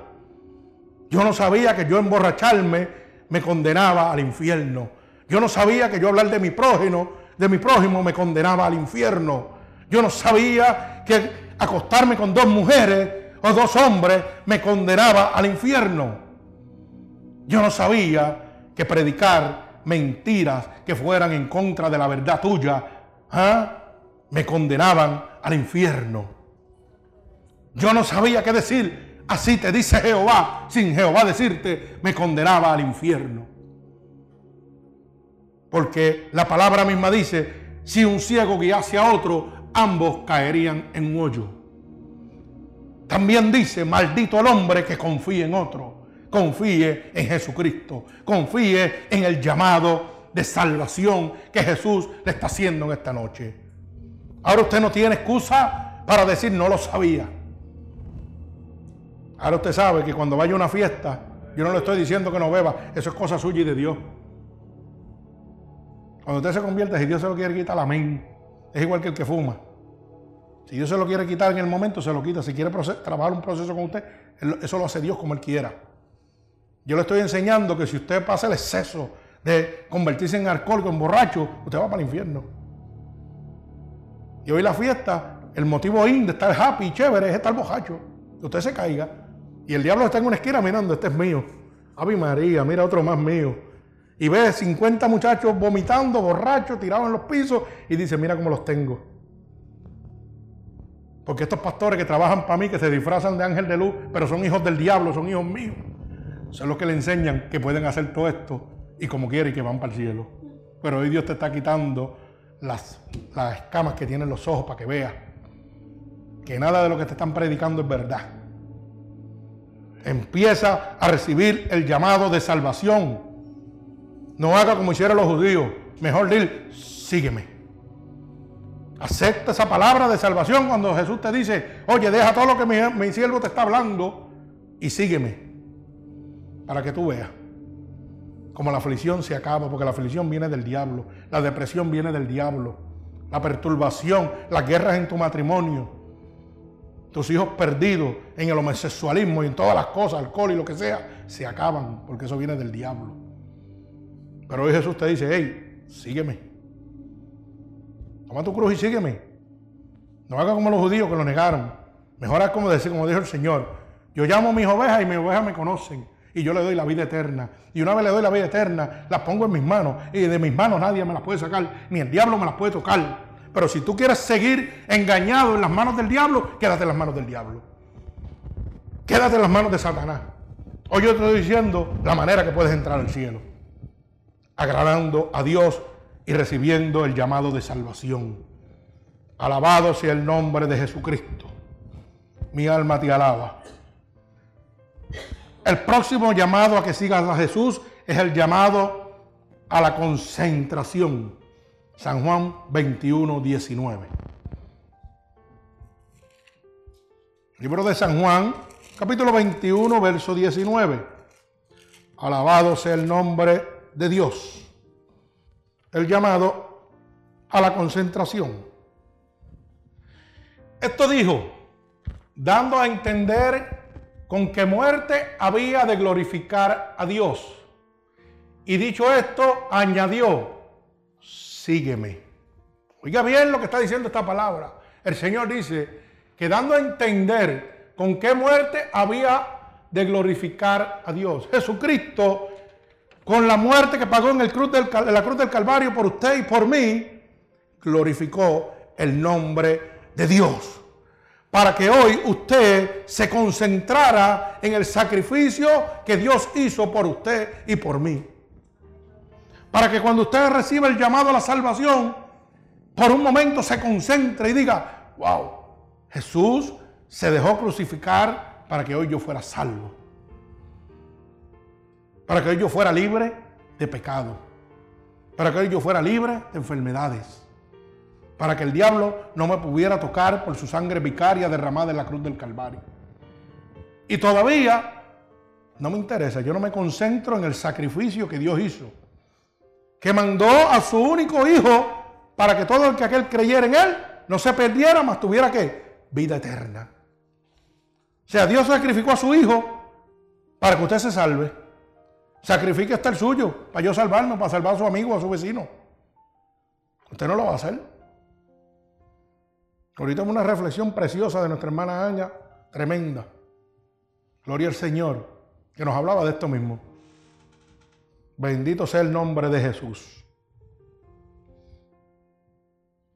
Speaker 1: Yo no sabía que yo emborracharme me condenaba al infierno. Yo no sabía que yo hablar de mi prójimo, de mi prójimo me condenaba al infierno. Yo no sabía que acostarme con dos mujeres o dos hombres me condenaba al infierno. Yo no sabía que predicar mentiras que fueran en contra de la verdad tuya ¿ah? me condenaban al infierno. Yo no sabía qué decir. Así te dice Jehová, sin Jehová decirte, me condenaba al infierno. Porque la palabra misma dice, si un ciego guiase a otro, ambos caerían en un hoyo. También dice, maldito el hombre que confíe en otro. Confíe en Jesucristo. Confíe en el llamado de salvación que Jesús le está haciendo en esta noche. Ahora usted no tiene excusa para decir no lo sabía. Ahora usted sabe que cuando vaya a una fiesta, yo no le estoy diciendo que no beba, eso es cosa suya y de Dios. Cuando usted se convierte, si Dios se lo quiere quitar, amén. Es igual que el que fuma. Si Dios se lo quiere quitar en el momento, se lo quita. Si quiere trabajar un proceso con usted, eso lo hace Dios como Él quiera. Yo le estoy enseñando que si usted pasa el exceso de convertirse en alcohólico, en borracho, usted va para el infierno. Y hoy la fiesta, el motivo in de estar happy y chévere es estar borracho. Que usted se caiga. Y el diablo está en una esquina mirando, este es mío. Ave María, mira otro más mío. Y ve 50 muchachos vomitando, borrachos, tirados en los pisos, y dice, mira cómo los tengo. Porque estos pastores que trabajan para mí, que se disfrazan de ángel de luz, pero son hijos del diablo, son hijos míos, son los que le enseñan que pueden hacer todo esto y como quieren y que van para el cielo. Pero hoy Dios te está quitando las, las escamas que tienen los ojos para que veas que nada de lo que te están predicando es verdad. Empieza a recibir el llamado de salvación. No haga como hicieron los judíos. Mejor dir, sígueme. Acepta esa palabra de salvación cuando Jesús te dice, oye, deja todo lo que mi, siervo te está hablando y sígueme. Para que tú veas como la aflicción se acaba, porque la aflicción viene del diablo, la depresión viene del diablo, la perturbación, las guerras en tu matrimonio, tus hijos perdidos en el homosexualismo y en todas las cosas, alcohol y lo que sea, se acaban, porque eso viene del diablo. Pero hoy Jesús te dice, hey, sígueme. Toma tu cruz y sígueme. No haga como los judíos que lo negaron. Mejor haz como, decir, como dijo el Señor. Yo llamo a mis ovejas y mis ovejas me conocen. Y yo le doy la vida eterna. Y una vez le doy la vida eterna, las pongo en mis manos. Y de mis manos nadie me las puede sacar. Ni el diablo me las puede tocar. Pero si tú quieres seguir engañado en las manos del diablo, quédate en las manos del diablo. quédate en las manos de Satanás. Hoy yo te estoy diciendo la manera que puedes entrar al cielo. Agradando a Dios y recibiendo el llamado de salvación. Alabado sea el nombre de Jesucristo. Mi alma te alaba. El próximo llamado a que sigas a Jesús es el llamado a la concentración. San Juan 21, 19. Libro de San Juan, capítulo 21, verso 19. Alabado sea el nombre de Dios. El llamado a la concentración. Esto dijo, dando a entender con qué muerte había de glorificar a Dios. Y dicho esto, añadió, sígueme. Oiga bien lo que está diciendo esta palabra. El Señor dice que dando a entender con qué muerte había de glorificar a Dios. Jesucristo, con la muerte que pagó en, el cruz del, en la cruz del Calvario por usted y por mí, glorificó el nombre de Dios. Para que hoy usted se concentrara en el sacrificio que Dios hizo por usted y por mí. Para que cuando usted reciba el llamado a la salvación, por un momento se concentre y diga, wow, Jesús se dejó crucificar para que hoy yo fuera salvo. Para que hoy yo fuera libre de pecado. Para que hoy yo fuera libre de enfermedades para que el diablo no me pudiera tocar por su sangre vicaria derramada en la cruz del Calvario. Y todavía no me interesa, yo no me concentro en el sacrificio que Dios hizo, que mandó a su único hijo para que todo el que aquel creyera en él no se perdiera, mas tuviera que vida eterna. O sea, Dios sacrificó a su hijo para que usted se salve. Sacrifique hasta el suyo, para yo salvarnos, para salvar a su amigo, a su vecino. Usted no lo va a hacer. Ahorita una reflexión preciosa de nuestra hermana Aña, tremenda. Gloria al Señor, que nos hablaba de esto mismo. Bendito sea el nombre de Jesús.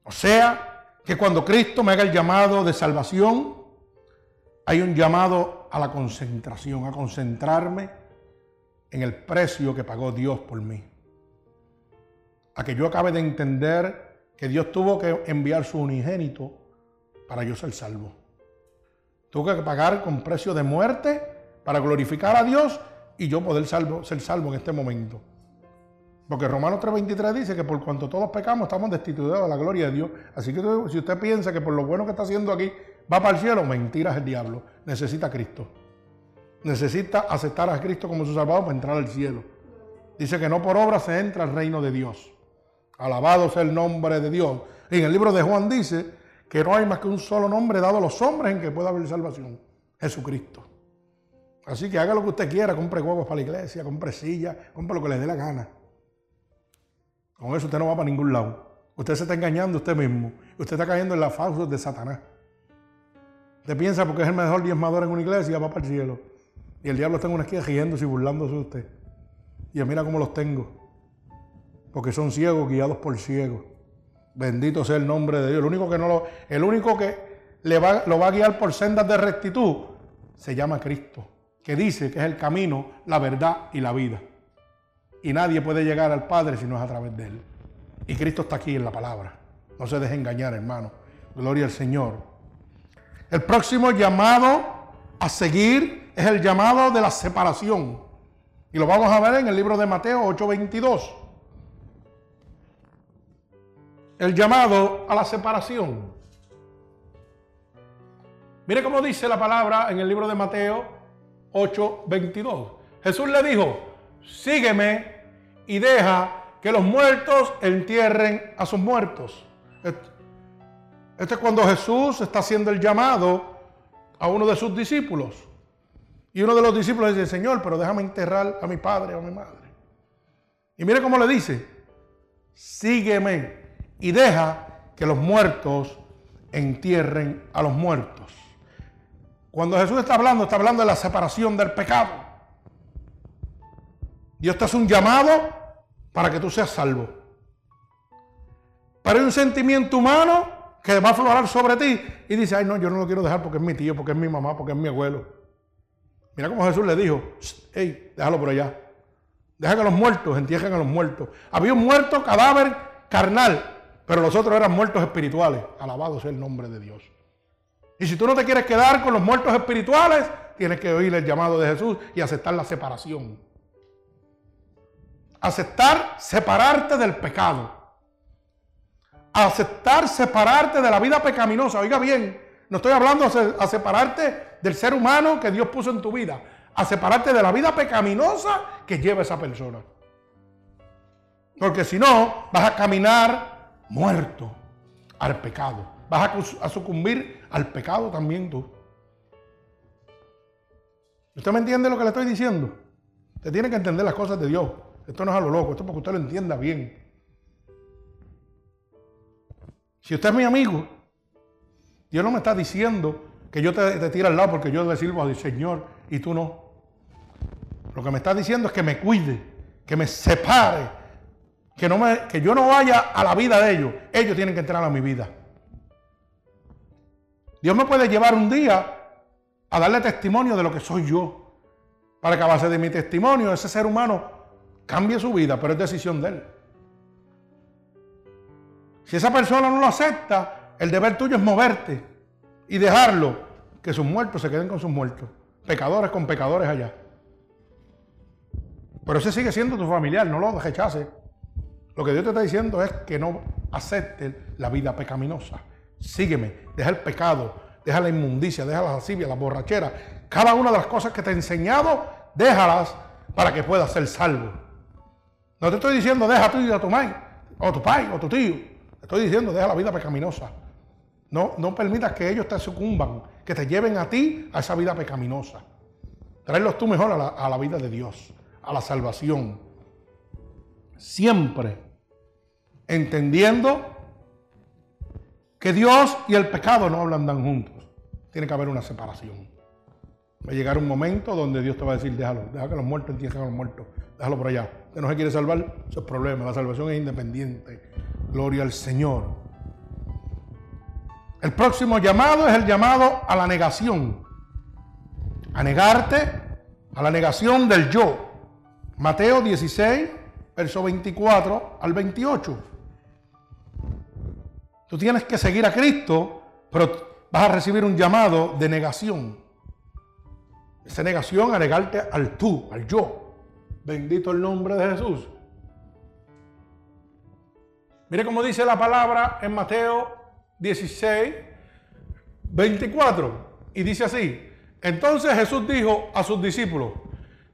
Speaker 1: O sea, que cuando Cristo me haga el llamado de salvación, hay un llamado a la concentración, a concentrarme en el precio que pagó Dios por mí. A que yo acabe de entender que Dios tuvo que enviar su unigénito para yo ser salvo. Tuve que pagar con precio de muerte para glorificar a Dios y yo poder ser salvo en este momento. Porque Romanos 3:23 dice que por cuanto todos pecamos estamos destituidos de la gloria de Dios. Así que si usted piensa que por lo bueno que está haciendo aquí va para el cielo, mentira es el diablo. Necesita a Cristo. Necesita aceptar a Cristo como su salvador para entrar al cielo. Dice que no por obra se entra al reino de Dios. Alabado sea el nombre de Dios. Y en el libro de Juan dice que no hay más que un solo nombre dado a los hombres en que pueda haber salvación, Jesucristo. Así que haga lo que usted quiera, compre huevos para la iglesia, compre sillas, compre lo que le dé la gana. Con eso usted no va para ningún lado. Usted se está engañando usted mismo. Usted está cayendo en la falsos de Satanás. Usted piensa porque es el mejor diezmador en una iglesia, va para el cielo. Y el diablo está en una esquina riéndose y burlándose de usted. Y mira cómo los tengo. Porque son ciegos guiados por ciegos. Bendito sea el nombre de Dios. El único que, no lo, el único que va, lo va a guiar por sendas de rectitud se llama Cristo, que dice que es el camino, la verdad y la vida. Y nadie puede llegar al Padre si no es a través de Él. Y Cristo está aquí en la palabra. No se deje engañar, hermano. Gloria al Señor. El próximo llamado a seguir es el llamado de la separación. Y lo vamos a ver en el libro de Mateo 8:22 el llamado a la separación. Mire cómo dice la palabra en el libro de Mateo 8:22. Jesús le dijo, sígueme y deja que los muertos entierren a sus muertos. Este es cuando Jesús está haciendo el llamado a uno de sus discípulos. Y uno de los discípulos dice, Señor, pero déjame enterrar a mi padre o a mi madre. Y mire cómo le dice, sígueme y deja que los muertos entierren a los muertos. Cuando Jesús está hablando, está hablando de la separación del pecado. Dios te hace un llamado para que tú seas salvo. Pero hay un sentimiento humano que va a aflorar sobre ti y dice, ay no, yo no lo quiero dejar porque es mi tío, porque es mi mamá, porque es mi abuelo. Mira cómo Jesús le dijo, hey, déjalo por allá. Deja que los muertos entierren a los muertos. Había un muerto cadáver carnal, pero los otros eran muertos espirituales. Alabado sea el nombre de Dios. Y si tú no te quieres quedar con los muertos espirituales, tienes que oír el llamado de Jesús y aceptar la separación. Aceptar separarte del pecado. Aceptar separarte de la vida pecaminosa. Oiga bien, no estoy hablando a separarte del ser humano que Dios puso en tu vida. A separarte de la vida pecaminosa que lleva esa persona. Porque si no, vas a caminar muerto al pecado. Vas a sucumbir al pecado también tú. ¿Usted me entiende lo que le estoy diciendo? Usted tiene que entender las cosas de Dios. Esto no es a lo loco, esto es para que usted lo entienda bien. Si usted es mi amigo, Dios no me está diciendo que yo te, te tire al lado porque yo le sirvo al Señor y tú no. Lo que me está diciendo es que me cuide, que me separe, que, yo no vaya a la vida de ellos. Ellos tienen que entrar a mi vida. Dios me puede llevar un día a darle testimonio de lo que soy yo. Para que a base de mi testimonio ese ser humano cambie su vida, pero es decisión de él. Si esa persona no lo acepta, el deber tuyo es moverte y dejarlo, que sus muertos se queden con sus muertos, pecadores con pecadores allá. Pero ese sigue siendo tu familiar, no lo rechaces. Lo que Dios te está diciendo es que no aceptes la vida pecaminosa. Sígueme, deja el pecado, deja la inmundicia, deja la lascivia, la borrachera. Cada una de las cosas que te he enseñado, déjalas para que puedas ser salvo. No te estoy diciendo deja tu a tu madre, o tu pai, o tu tío. Te estoy diciendo deja la vida pecaminosa. No, no permitas que ellos te sucumban, que te lleven a ti a esa vida pecaminosa. Traerlos tú mejor a la vida de Dios, a la salvación. Siempre entendiendo que Dios y el pecado no hablan juntos. Tiene que haber una separación. Va a llegar un momento donde Dios te va a decir, déjalo, deja que los muertos entierren a los muertos, déjalo por allá. Usted no se quiere salvar, eso es problema. La salvación es independiente. Gloria al Señor. El próximo llamado es el llamado a la negación. A negarte, a la negación del yo. Mateo 16, verso 24 al 28. Tú tienes que seguir a Cristo, pero vas a recibir un llamado de negación. Esa negación a negarte al tú, al yo. Bendito el nombre de Jesús. Mire cómo dice la palabra en Mateo 16, 24. Y dice así. Entonces Jesús dijo a sus discípulos,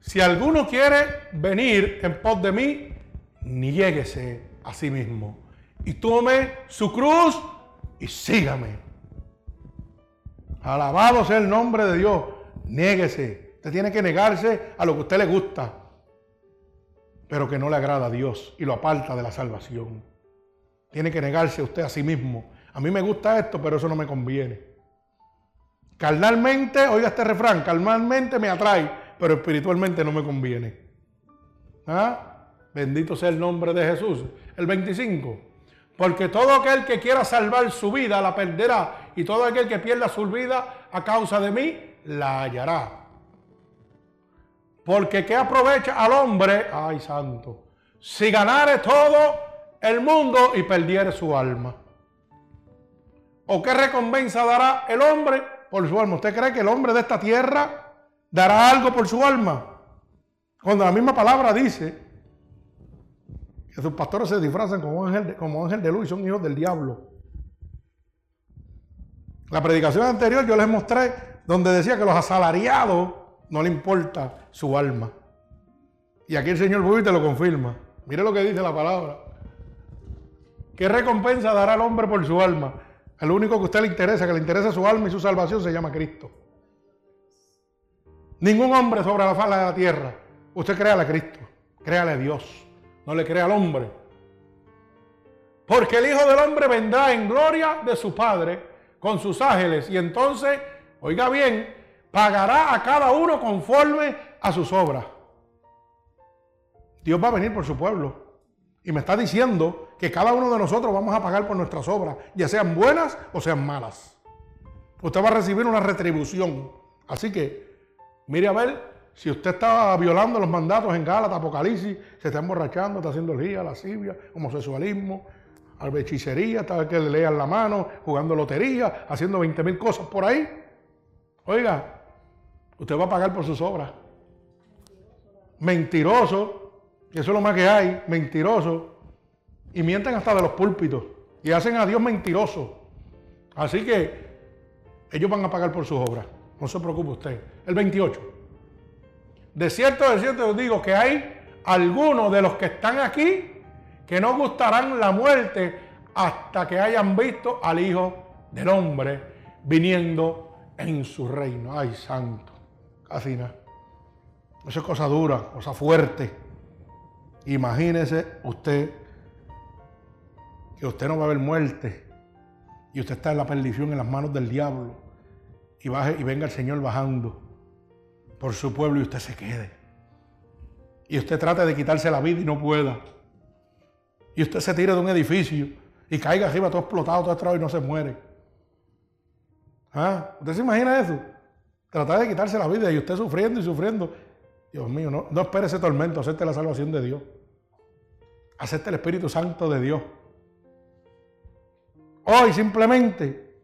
Speaker 1: si alguno quiere venir en pos de mí, niéguese a sí mismo y tome su cruz y sígame. Alabado sea el nombre de Dios. Niéguese. Usted tiene que negarse a lo que a usted le gusta, pero que no le agrada a Dios y lo aparta de la salvación. Tiene que negarse usted a sí mismo. A mí me gusta esto, pero eso no me conviene. Carnalmente, oiga este refrán, carnalmente me atrae, pero espiritualmente no me conviene. ¿Ah? Bendito sea el nombre de Jesús. El 25. Porque todo aquel que quiera salvar su vida la perderá. Y todo aquel que pierda su vida a causa de mí la hallará. Porque ¿qué aprovecha al hombre? Ay, santo. Si ganare todo el mundo y perdiere su alma. ¿O qué recompensa dará el hombre por su alma? ¿Usted cree que el hombre de esta tierra dará algo por su alma? Cuando la misma palabra dice sus pastores se disfrazan como ángel, como ángel de luz y son hijos del diablo. La predicación anterior yo les mostré donde decía que los asalariados no le importa su alma. Y aquí el Señor Bubi te lo confirma. Mire lo que dice la palabra. ¿Qué recompensa dará el hombre por su alma? El único que a usted le interesa, que le interesa su alma y su salvación, se llama Cristo. Ningún hombre sobre la faz de la tierra. Usted créale a Cristo, créale a Dios no le crea al hombre. Porque el Hijo del Hombre vendrá en gloria de su Padre con sus ángeles y entonces, oiga bien, pagará a cada uno conforme a sus obras. Dios va a venir por su pueblo. Y me está diciendo que cada uno de nosotros vamos a pagar por nuestras obras, ya sean buenas o sean malas. Usted va a recibir una retribución. Así que Mire a ver si usted está violando los mandatos en Gálatas, Apocalipsis, se está emborrachando, está haciendo orgía, lascivia, homosexualismo, hechicería, está que le lean la mano, jugando lotería, haciendo 20 mil cosas por ahí. Oiga, usted va a pagar por sus obras. Mentiroso, eso es lo más que hay, mentiroso. Y mienten hasta de los púlpitos. Y hacen a Dios mentiroso. Así que ellos van a pagar por sus obras. No se preocupe usted. El 28. De cierto, de cierto os digo que hay algunos de los que están aquí que no gustarán la muerte hasta que hayan visto al Hijo del Hombre viniendo en su reino. Ay, santo. Casi nada. Eso es cosa dura, cosa fuerte. Imagínese usted que usted no va a ver muerte y usted está en la perdición en las manos del diablo y, baje, y venga el Señor bajando por su pueblo y usted se quede. Y usted trata de quitarse la vida y no pueda. Y usted se tire de un edificio y caiga arriba todo explotado, todo estrado y no se muere. ¿Ah? ¿Usted se imagina eso? Tratar de quitarse la vida y usted sufriendo y sufriendo. Dios mío, no, no espere ese tormento, acepte la salvación de Dios. Acepte el Espíritu Santo de Dios. Hoy simplemente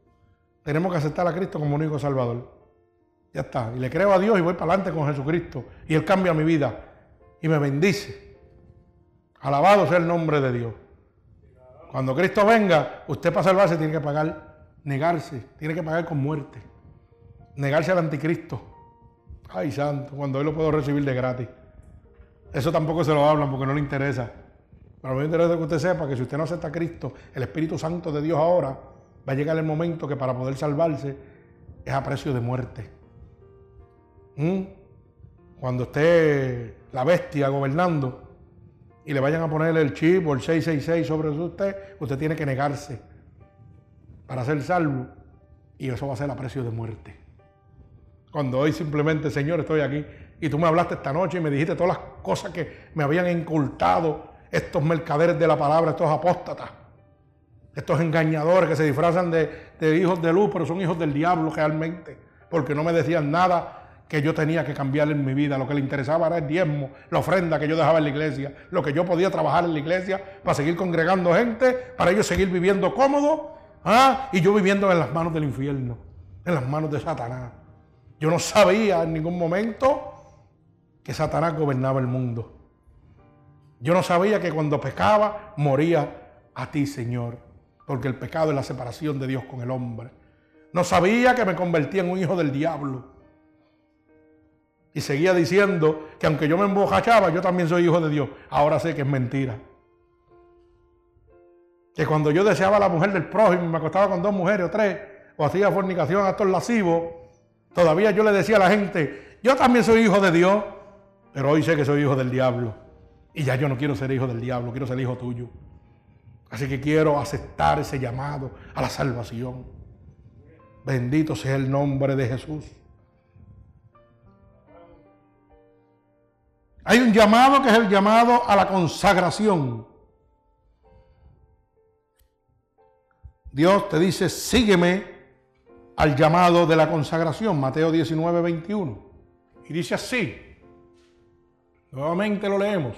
Speaker 1: tenemos que aceptar a Cristo como único Salvador. Ya está. Y le creo a Dios y voy para adelante con Jesucristo. Y Él cambia mi vida y me bendice. Alabado sea el nombre de Dios. Cuando Cristo venga, usted para salvarse tiene que pagar, negarse, tiene que pagar con muerte. Negarse al anticristo. Ay, santo, cuando Él lo puedo recibir de gratis. Eso tampoco se lo hablan porque no le interesa. Pero me interesa que usted sepa que si usted no acepta a Cristo, el Espíritu Santo de Dios ahora, va a llegar el momento que para poder salvarse es a precio de muerte. ¿Mm? Cuando esté la bestia gobernando y le vayan a poner el chip o el 666 sobre usted, usted tiene que negarse para ser salvo y eso va a ser a precio de muerte. Cuando hoy simplemente, Señor, estoy aquí y tú me hablaste esta noche y me dijiste todas las cosas que me habían incultado estos mercaderes de la palabra, estos apóstatas, estos engañadores que se disfrazan de, hijos de luz, pero son hijos del diablo realmente, porque no me decían nada que yo tenía que cambiar en mi vida. Lo que le interesaba era el diezmo, la ofrenda que yo dejaba en la iglesia, lo que yo podía trabajar en la iglesia para seguir congregando gente, para ellos seguir viviendo cómodo, ¿ah? y yo viviendo en las manos del infierno, en las manos de Satanás. Yo no sabía en ningún momento que Satanás gobernaba el mundo. Yo no sabía que cuando pecaba moría a ti, Señor, porque el pecado es la separación de Dios con el hombre. No sabía que me convertía en un hijo del diablo. Y seguía diciendo que aunque yo me embojachaba, yo también soy hijo de Dios. Ahora sé que es mentira. Que cuando yo deseaba a la mujer del prójimo, me acostaba con dos mujeres o tres, o hacía fornicación, actos lascivos, todavía yo le decía a la gente, yo también soy hijo de Dios, pero hoy sé que soy hijo del diablo. Y ya yo no quiero ser hijo del diablo, quiero ser hijo tuyo. Así que quiero aceptar ese llamado a la salvación. Bendito sea el nombre de Jesús. Hay un llamado que es el llamado a la consagración. Dios te dice, sígueme al llamado de la consagración, Mateo 19, 21. Y dice así, nuevamente lo leemos.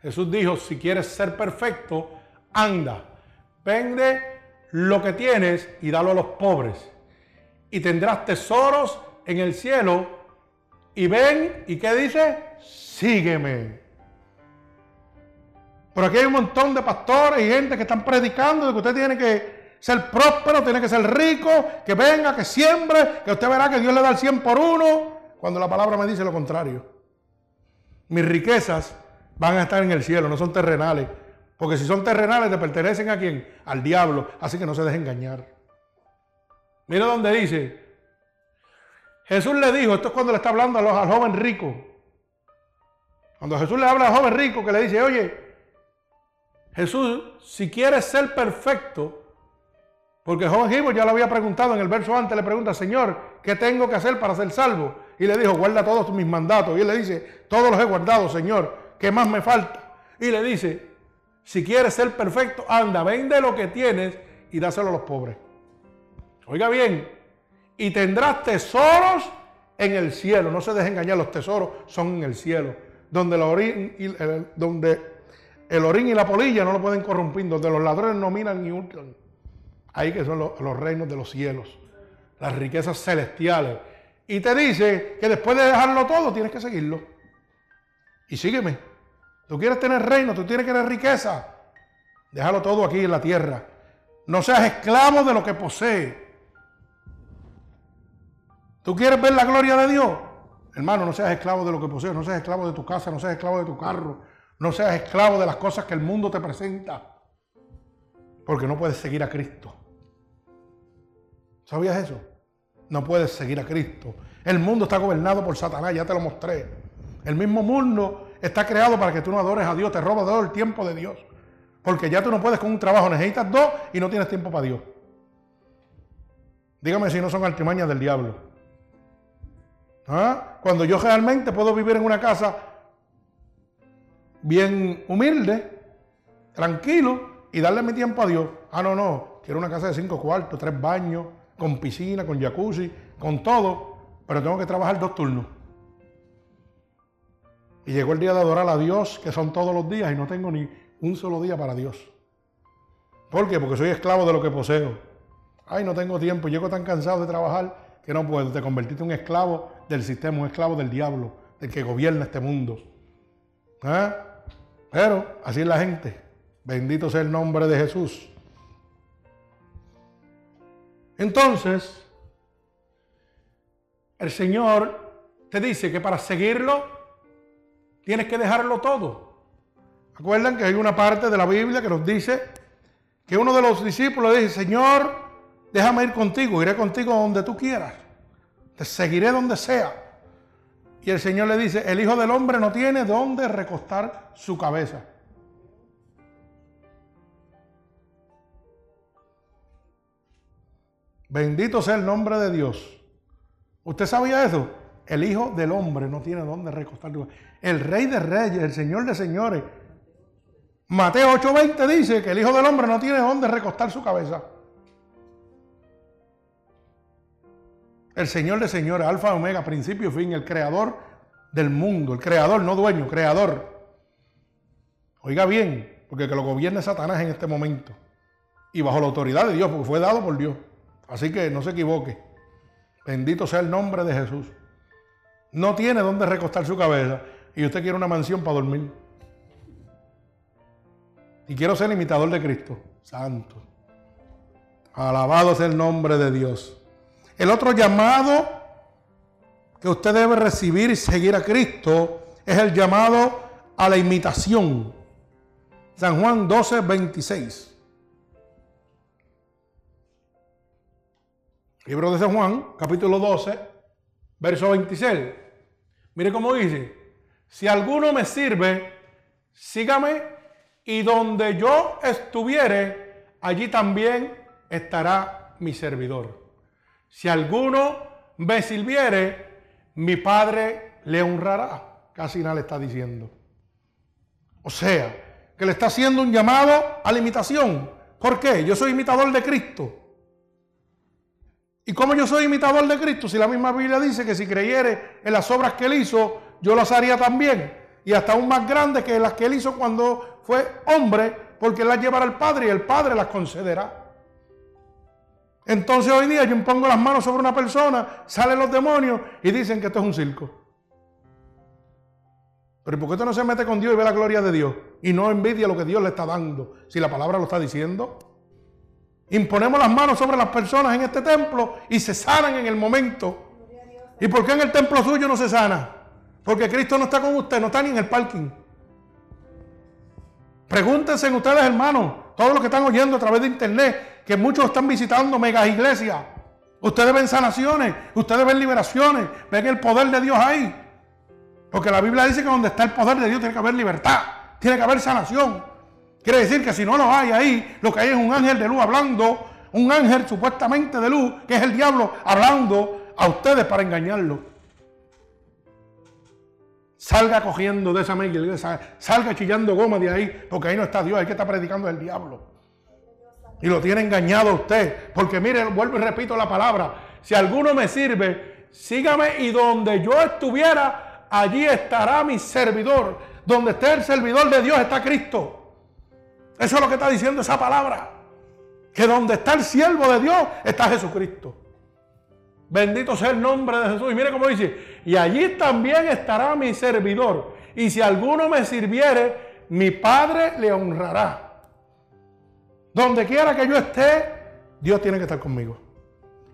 Speaker 1: Jesús dijo, si quieres ser perfecto, anda, vende lo que tienes y dalo a los pobres. Y tendrás tesoros en el cielo. Y ven, ¿y qué dice? Sígueme. Pero aquí hay un montón de pastores y gente que están predicando de que usted tiene que ser próspero, tiene que ser rico, que venga, que siembre, que usted verá que Dios le da el 100 por uno, cuando la palabra me dice lo contrario. Mis riquezas van a estar en el cielo, no son terrenales. Porque si son terrenales, te pertenecen a quién? Al diablo. Así que no se deje engañar. Mira donde dice, Jesús le dijo, esto es cuando le está hablando al joven rico. Cuando Jesús le habla al joven rico que le dice, oye, Jesús, si quieres ser perfecto, porque el joven rico ya lo había preguntado en el verso antes, le pregunta, Señor, ¿qué tengo que hacer para ser salvo? Y le dijo, guarda todos mis mandatos. Y él le dice, todos los he guardado, Señor. ¿qué más me falta? Y le dice, si quieres ser perfecto, anda, vende lo que tienes y dáselo a los pobres. Oiga bien, y tendrás tesoros en el cielo. No se dejen engañar, los tesoros son en el cielo. Donde el orín y la polilla no lo pueden corrompir, donde los ladrones no miran ni hurtan. Ahí que son los, los reinos de los cielos, las riquezas celestiales. Y te dice que después de dejarlo todo tienes que seguirlo. Y sígueme. Tú quieres tener reino, tú tienes que tener riqueza. Déjalo todo aquí en la tierra. No seas esclavo de lo que posee. ¿Tú quieres ver la gloria de Dios? Hermano, no seas esclavo de lo que posees, no seas esclavo de tu casa, no seas esclavo de tu carro, no seas esclavo de las cosas que el mundo te presenta. Porque no puedes seguir a Cristo. ¿Sabías eso? No puedes seguir a Cristo. El mundo está gobernado por Satanás, ya te lo mostré. El mismo mundo está creado para que tú no adores a Dios, te roba todo el tiempo de Dios. Porque ya tú no puedes con un trabajo, necesitas dos y no tienes tiempo para Dios. Dígame si no son artimañas del diablo. ¿Ah? Cuando yo realmente puedo vivir en una casa bien humilde, tranquilo y darle mi tiempo a Dios. Ah, no, no, quiero una casa de cinco cuartos, tres baños, con piscina, con jacuzzi, con todo, pero tengo que trabajar dos turnos. Y llegó el día de adorar a Dios, que son todos los días, y no tengo ni un solo día para Dios. ¿Por qué? Porque soy esclavo de lo que poseo. Ay, no tengo tiempo, llego tan cansado de trabajar que no puedo. Te convertiste en un esclavo del sistema, un esclavo del diablo, del que gobierna este mundo. ¿Ah? Pero así es la gente. Bendito sea el nombre de Jesús. Entonces, el Señor te dice que para seguirlo tienes que dejarlo todo. ¿Acuerdan que hay una parte de la Biblia que nos dice que uno de los discípulos dice, Señor, déjame ir contigo, iré contigo donde tú quieras, te seguiré donde sea. Y el Señor le dice, el Hijo del Hombre no tiene dónde recostar su cabeza. Bendito sea el nombre de Dios. ¿Usted sabía eso? El Hijo del Hombre no tiene dónde recostar. El Rey de Reyes, el Señor de Señores. Mateo 8:20 dice que el Hijo del Hombre no tiene dónde recostar su cabeza. El Señor de Señores, Alfa, Omega, principio y fin, el creador del mundo, el creador, no dueño, creador. Oiga bien, porque que lo gobierne Satanás en este momento. Y bajo la autoridad de Dios, porque fue dado por Dios. Así que no se equivoque. Bendito sea el nombre de Jesús. No tiene dónde recostar su cabeza y usted quiere una mansión para dormir. Y quiero ser imitador de Cristo. Santo. Alabado sea el nombre de Dios. El otro llamado que usted debe recibir y seguir a Cristo es el llamado a la imitación. San Juan 12, 26. Libro de San Juan, capítulo 12, verso 26. Mire cómo dice, si alguno me sirve, sígame y donde yo estuviere, allí también estará mi servidor. Si alguno me sirviere, mi Padre le honrará. Casi nada le está diciendo. O sea, que le está haciendo un llamado a la imitación. ¿Por qué? Yo soy imitador de Cristo. ¿Y cómo yo soy imitador de Cristo? Si la misma Biblia dice que si creyere en las obras que él hizo, yo las haría también. Y hasta aún más grandes que las que él hizo cuando fue hombre, porque él las llevará al Padre y el Padre las concederá. Entonces hoy día yo pongo las manos sobre una persona, salen los demonios y dicen que esto es un circo. Pero ¿por qué usted no se mete con Dios y ve la gloria de Dios? Y no envidia lo que Dios le está dando, si la palabra lo está diciendo. Imponemos las manos sobre las personas en este templo y se sanan en el momento. ¿Y por qué en el templo suyo no se sana? Porque Cristo no está con usted, no está ni en el parking. Pregúntense en ustedes, hermanos, todos los que están oyendo a través de internet, que muchos están visitando megas iglesias. Ustedes ven sanaciones, ustedes ven liberaciones, ven el poder de Dios ahí. Porque la Biblia dice que donde está el poder de Dios tiene que haber libertad, tiene que haber sanación. Quiere decir que si no lo hay ahí, lo que hay es un ángel de luz hablando, un ángel supuestamente de luz, que es el diablo, hablando a ustedes para engañarlos. Salga cogiendo de esa iglesia, salga chillando goma de ahí, porque ahí no está Dios, hay que está predicando el diablo. Y lo tiene engañado usted, porque mire, vuelvo y repito la palabra, si alguno me sirve, sígame y donde yo estuviera, allí estará mi servidor. Donde esté el servidor de Dios está Cristo. Eso es lo que está diciendo esa palabra. Que donde está el siervo de Dios está Jesucristo. Bendito sea el nombre de Jesús. Y mire cómo dice, y allí también estará mi servidor. Y si alguno me sirviere, mi Padre le honrará. Donde quiera que yo esté, Dios tiene que estar conmigo.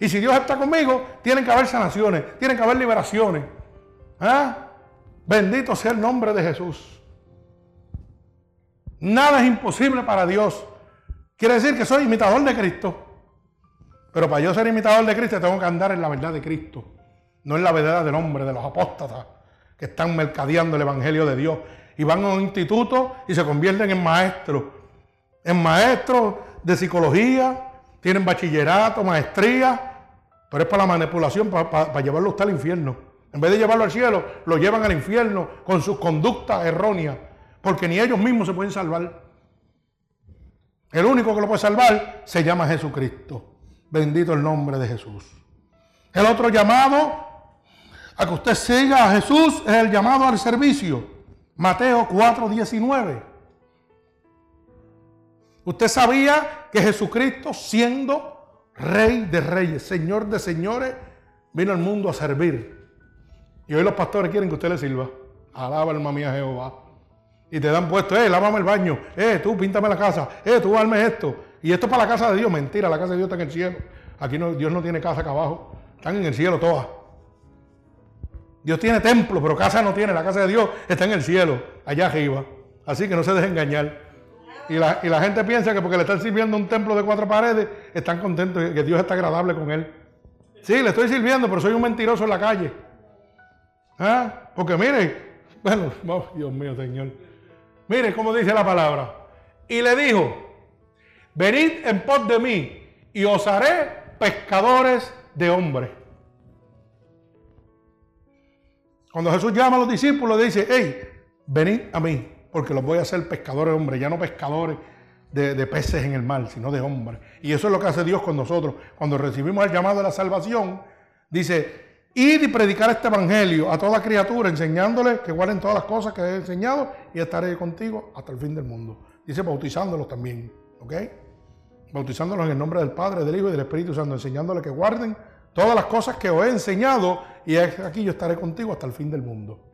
Speaker 1: Y si Dios está conmigo, tienen que haber sanaciones, tienen que haber liberaciones. ¿Ah? Bendito sea el nombre de Jesús. Nada es imposible para Dios. Quiere decir que soy imitador de Cristo. Pero para yo ser imitador de Cristo tengo que andar en la verdad de Cristo. No en la verdad del hombre, de los apóstatas que están mercadeando el Evangelio de Dios. Y van a un instituto y se convierten en maestros. En maestros de psicología, tienen bachillerato, maestría. Pero es para la manipulación, para, para llevarlo usted al infierno. En vez de llevarlo al cielo, lo llevan al infierno con sus conductas erróneas. Porque ni ellos mismos se pueden salvar. El único que lo puede salvar se llama Jesucristo. Bendito el nombre de Jesús. El otro llamado a que usted siga a Jesús es el llamado al servicio. Mateo 4:19. Usted sabía que Jesucristo, siendo Rey de Reyes, Señor de Señores, vino al mundo a servir. Y hoy los pastores quieren que usted le sirva. Alaba alma mía Jehová. Y te dan puesto, eh, lávame el baño, eh, tú píntame la casa, eh, tú arme esto. Y esto es para la casa de Dios, mentira, la casa de Dios está en el cielo. Aquí no, Dios no tiene casa acá abajo, están en el cielo todas. Dios tiene templo, pero casa no tiene, la casa de Dios está en el cielo, allá arriba. Así que no se deje engañar. Y la, gente piensa que porque le están sirviendo un templo de cuatro paredes, están contentos, que Dios está agradable con él. Sí, le estoy sirviendo, pero soy un mentiroso en la calle. ¿Ah? Porque mire, bueno, oh, Dios mío, Señor. Mire cómo dice la palabra. Y le dijo, venid en pos de mí y os haré pescadores de hombres. Cuando Jesús llama a los discípulos, dice, hey, venid a mí, porque los voy a hacer pescadores de hombres, ya no pescadores de, peces en el mar, sino de hombres. Y eso es lo que hace Dios con nosotros. Cuando recibimos el llamado de la salvación, dice, Ir y predicar este evangelio a toda criatura, enseñándole que guarden todas las cosas que he enseñado y estaré contigo hasta el fin del mundo. Dice bautizándolos también, ¿ok? Bautizándolos en el nombre del Padre, del Hijo y del Espíritu Santo, enseñándoles que guarden todas las cosas que os he enseñado y aquí yo estaré contigo hasta el fin del mundo.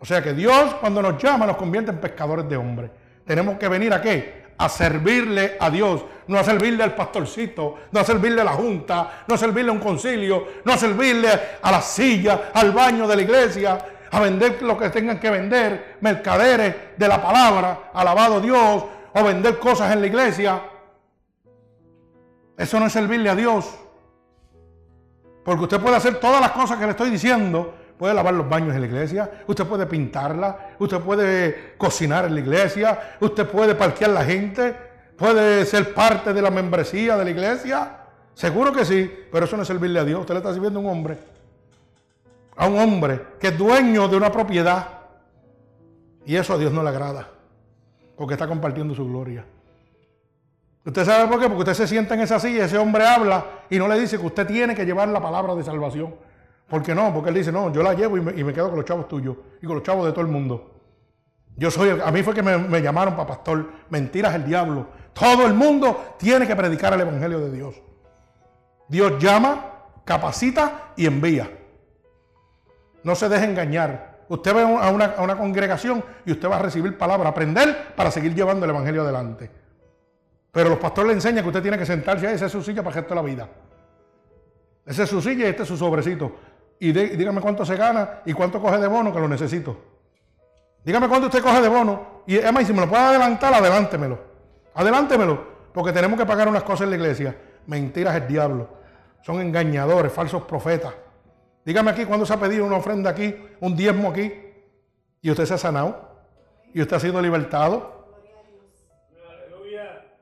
Speaker 1: O sea que Dios cuando nos llama nos convierte en pescadores de hombres. Tenemos que venir a qué? a servirle a Dios, no a servirle al pastorcito, no a servirle a la junta, no a servirle a un concilio, no a servirle a la silla, al baño de la iglesia, a vender lo que tengan que vender, mercaderes de la palabra, alabado Dios, o vender cosas en la iglesia. Eso no es servirle a Dios. Porque usted puede hacer todas las cosas que le estoy diciendo, puede lavar los baños en la iglesia, usted puede pintarla, usted puede cocinar en la iglesia, usted puede parquear la gente, puede ser parte de la membresía de la iglesia. Seguro que sí, pero eso no es servirle a Dios. Usted le está sirviendo a un hombre, a un hombre que es dueño de una propiedad. Y eso a Dios no le agrada, porque está compartiendo su gloria. ¿Usted sabe por qué? Porque usted se sienta en esa silla, ese hombre habla y no le dice que usted tiene que llevar la palabra de salvación. ¿Por qué no? Porque él dice, no, yo la llevo y me, quedo con los chavos tuyos y con los chavos de todo el mundo. Yo soy, a mí fue que me, llamaron para pastor. Mentiras el diablo. Todo el mundo tiene que predicar el Evangelio de Dios. Dios llama, capacita y envía. No se deje engañar. Usted va a una, a congregación y usted va a recibir palabra, aprender para seguir llevando el Evangelio adelante. Pero los pastores le enseñan que usted tiene que sentarse ahí, esa es su silla para el resto de la vida. Esa es su silla y este es su sobrecito y dígame cuánto se gana y cuánto coge de bono que lo necesito. Dígame cuánto usted coge de bono y además si me lo puede adelantar, adelántemelo. Adelántemelo, porque tenemos que pagar unas cosas en la iglesia. Mentiras el diablo. Son engañadores, falsos profetas. Dígame aquí cuándo se ha pedido una ofrenda aquí, un diezmo aquí, y usted se ha sanado, y usted ha sido libertado.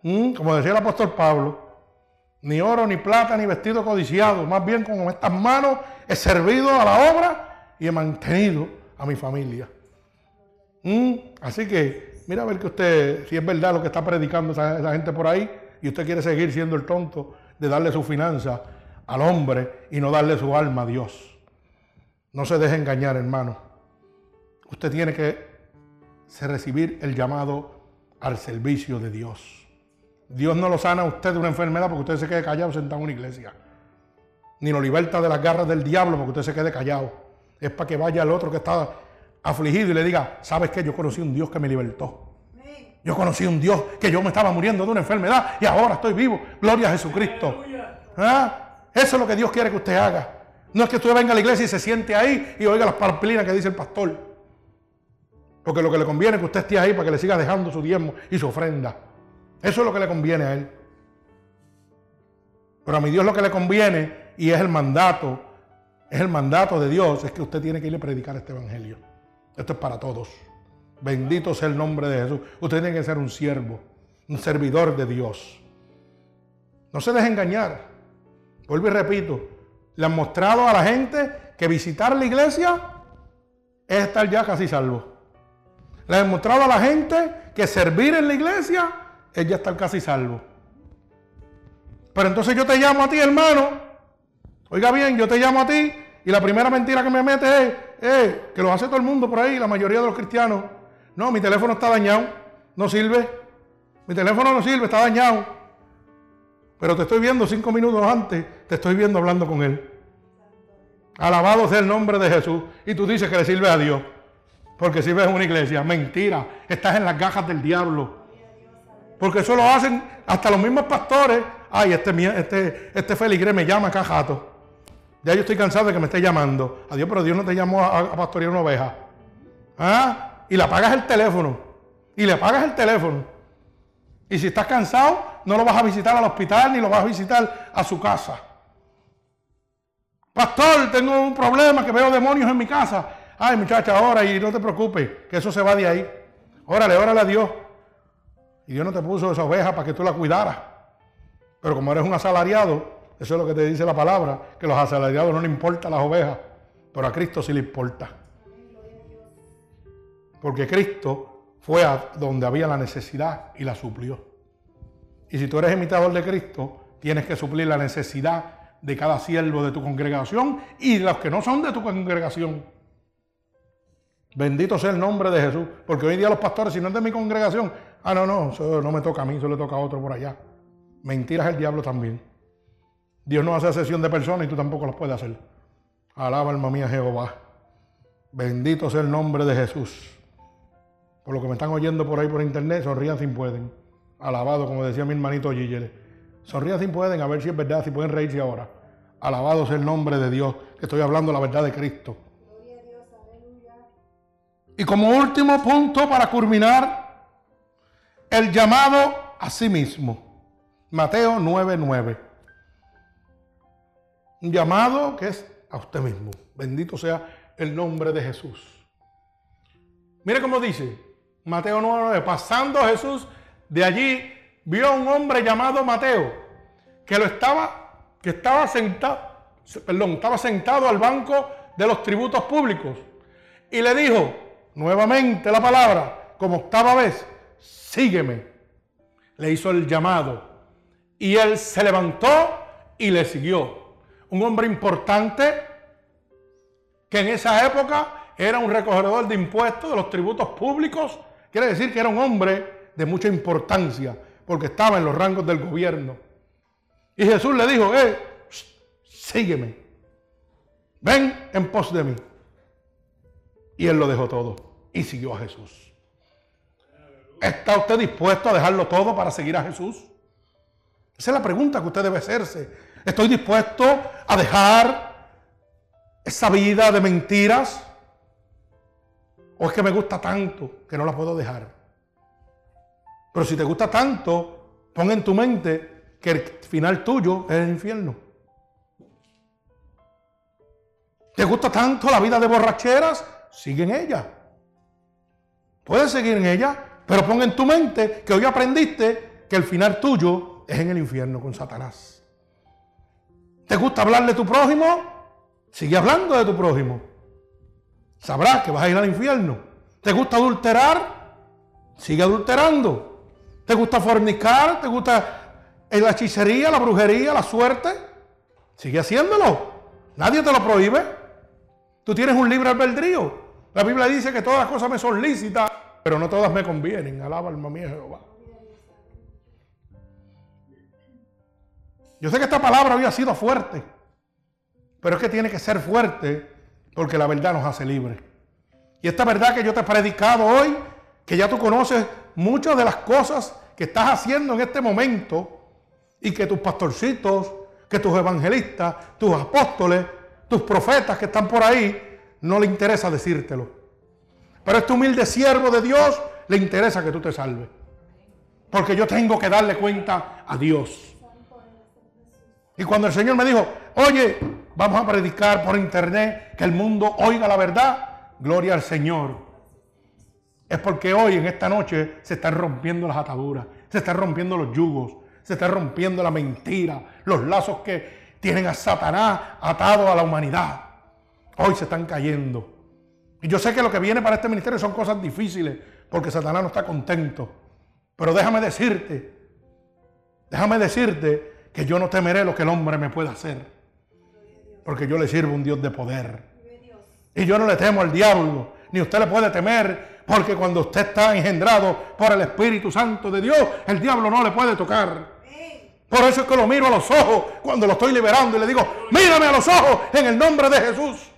Speaker 1: Mm, como decía el apóstol Pablo, ni oro, ni plata, ni vestido codiciado. Más bien con estas manos he servido a la obra y he mantenido a mi familia. Mm, así que, mira a ver que usted, si es verdad lo que está predicando esa, esa, gente por ahí, y usted quiere seguir siendo el tonto de darle su finanza al hombre y no darle su alma a Dios. No se deje engañar, hermano. Usted tiene que recibir el llamado al servicio de Dios. Dios no lo sana a usted de una enfermedad porque usted se quede callado sentado en una iglesia. Ni lo liberta de las garras del diablo porque usted se quede callado. Es para que vaya el otro que está afligido y le diga, ¿sabes qué? Yo conocí un Dios que me libertó. Yo conocí un Dios que yo me estaba muriendo de una enfermedad y ahora estoy vivo. Gloria a Jesucristo. ¿Ah? Eso es lo que Dios quiere que usted haga. No es que usted venga a la iglesia y se siente ahí y oiga las parpilinas que dice el pastor. Porque lo que le conviene es que usted esté ahí para que le siga dejando su diezmo y su ofrenda. Eso es lo que le conviene a él. Pero a mi Dios lo que le conviene y es el mandato, es el mandato de Dios, es que usted tiene que ir a predicar este evangelio. Esto es para todos. Bendito sea el nombre de Jesús. Usted tiene que ser un siervo, un servidor de Dios. No se deje engañar. Vuelvo y repito. Le han mostrado a la gente que visitar la iglesia es estar ya casi salvo. Le han mostrado a la gente que servir en la iglesia es ya estar casi salvo. Pero entonces yo te llamo a ti, hermano. Oiga bien, yo te llamo a ti y la primera mentira que me mete es, eh, que lo hace todo el mundo por ahí, la mayoría de los cristianos. No, mi teléfono está dañado, no sirve. Mi teléfono no sirve, está dañado. Pero te estoy viendo cinco minutos antes, te estoy viendo hablando con él. Alabado sea el nombre de Jesús. Y tú dices que le sirve a Dios. Porque sirves en una iglesia. Mentira. Estás en las gajas del diablo. Porque eso lo hacen hasta los mismos pastores. Ay, este, este, este feligre me llama cajato. Ya yo estoy cansado de que me esté llamando. Adiós, pero Dios no te llamó a, a pastorear una oveja. ¿Ah? y le apagas el teléfono. Y le apagas el teléfono. Y si estás cansado, no lo vas a visitar al hospital ni lo vas a visitar a su casa. Pastor, tengo un problema que veo demonios en mi casa. Ay, muchacha, ora y no te preocupes, que eso se va de ahí. Órale, órale a Dios. Y Dios no te puso esa oveja para que tú la cuidaras. Pero como eres un asalariado, eso es lo que te dice la palabra, que los asalariados no le importan las ovejas, pero a Cristo sí le importa. Porque Cristo fue a donde había la necesidad y la suplió. Y si tú eres imitador de Cristo, tienes que suplir la necesidad de cada siervo de tu congregación y de los que no son de tu congregación. Bendito sea el nombre de Jesús. Porque hoy día los pastores, si no es de mi congregación, ah, no, no, eso no me toca a mí, eso le toca a otro por allá. Mentiras el diablo también. Dios no hace sesión de personas y tú tampoco los puedes hacer. Alaba alma mía Jehová. Bendito sea el nombre de Jesús. Por lo que me están oyendo por ahí por internet, sonrían si pueden. Alabado, como decía mi hermanito Gillele. Sonrían si pueden, a ver si es verdad, si pueden reírse ahora. Alabado sea el nombre de Dios, que estoy hablando la verdad de Cristo. Y como último punto para culminar, el llamado a sí mismo. Mateo 9:9. Un llamado que es a usted mismo. Bendito sea el nombre de Jesús. Mire cómo dice, Mateo 9, pasando Jesús de allí, vio a un hombre llamado Mateo, que lo estaba, que estaba sentado, perdón, estaba sentado al banco de los tributos públicos. Y le dijo, nuevamente la palabra, como octava vez, sígueme. Le hizo el llamado. Y él se levantó y le siguió. Un hombre importante que en esa época era un recogedor de impuestos de los tributos públicos Quiere decir que era un hombre de mucha importancia, porque estaba en los rangos del gobierno. Y Jesús le dijo, eh, sígueme, ven en pos de mí. Y él lo dejó todo y siguió a Jesús. ¿Está usted dispuesto a dejarlo todo para seguir a Jesús? Esa es la pregunta que usted debe hacerse. ¿Estoy dispuesto a dejar esa vida de mentiras? ¿O es que me gusta tanto que no la puedo dejar? Pero si te gusta tanto, pon en tu mente que el final tuyo es el infierno. ¿Te gusta tanto la vida de borracheras? Sigue en ella. Puedes seguir en ella, pero pon en tu mente que hoy aprendiste que el final tuyo es en el infierno con Satanás. ¿Te gusta hablar de tu prójimo? Sigue hablando de tu prójimo sabrás que vas a ir al infierno. ¿Te gusta adulterar? Sigue adulterando. ¿Te gusta fornicar? ¿Te gusta la hechicería, la brujería, la suerte? Sigue haciéndolo. Nadie te lo prohíbe. Tú tienes un libre albedrío. La Biblia dice que todas las cosas me son lícitas, pero no todas me convienen. Alaba alma mía Jehová. Yo sé que esta palabra había sido fuerte, pero es que tiene que ser fuerte porque la verdad nos hace libres. Y esta verdad que yo te he predicado hoy, que ya tú conoces muchas de las cosas que estás haciendo en este momento y que tus pastorcitos, que tus evangelistas, tus apóstoles, tus profetas que están por ahí, no le interesa decírtelo. Pero este humilde siervo de Dios le interesa que tú te salves. Porque yo tengo que darle cuenta a Dios. Y cuando el Señor me dijo, oye, vamos a predicar por internet, que el mundo oiga la verdad, gloria al Señor. Es porque hoy, en esta noche, se están rompiendo las ataduras, se están rompiendo los yugos, se está rompiendo la mentira, los lazos que tienen a Satanás atado a la humanidad. Hoy se están cayendo. Y yo sé que lo que viene para este ministerio son cosas difíciles, porque Satanás no está contento. Pero déjame decirte, déjame decirte que yo no temeré lo que el hombre me pueda hacer. Porque yo le sirvo un Dios de poder. Y yo no le temo al diablo, ni usted le puede temer, porque cuando usted está engendrado por el Espíritu Santo de Dios, el diablo no le puede tocar. Por eso es que lo miro a los ojos cuando lo estoy liberando y le digo, mírame a los ojos en el nombre de Jesús.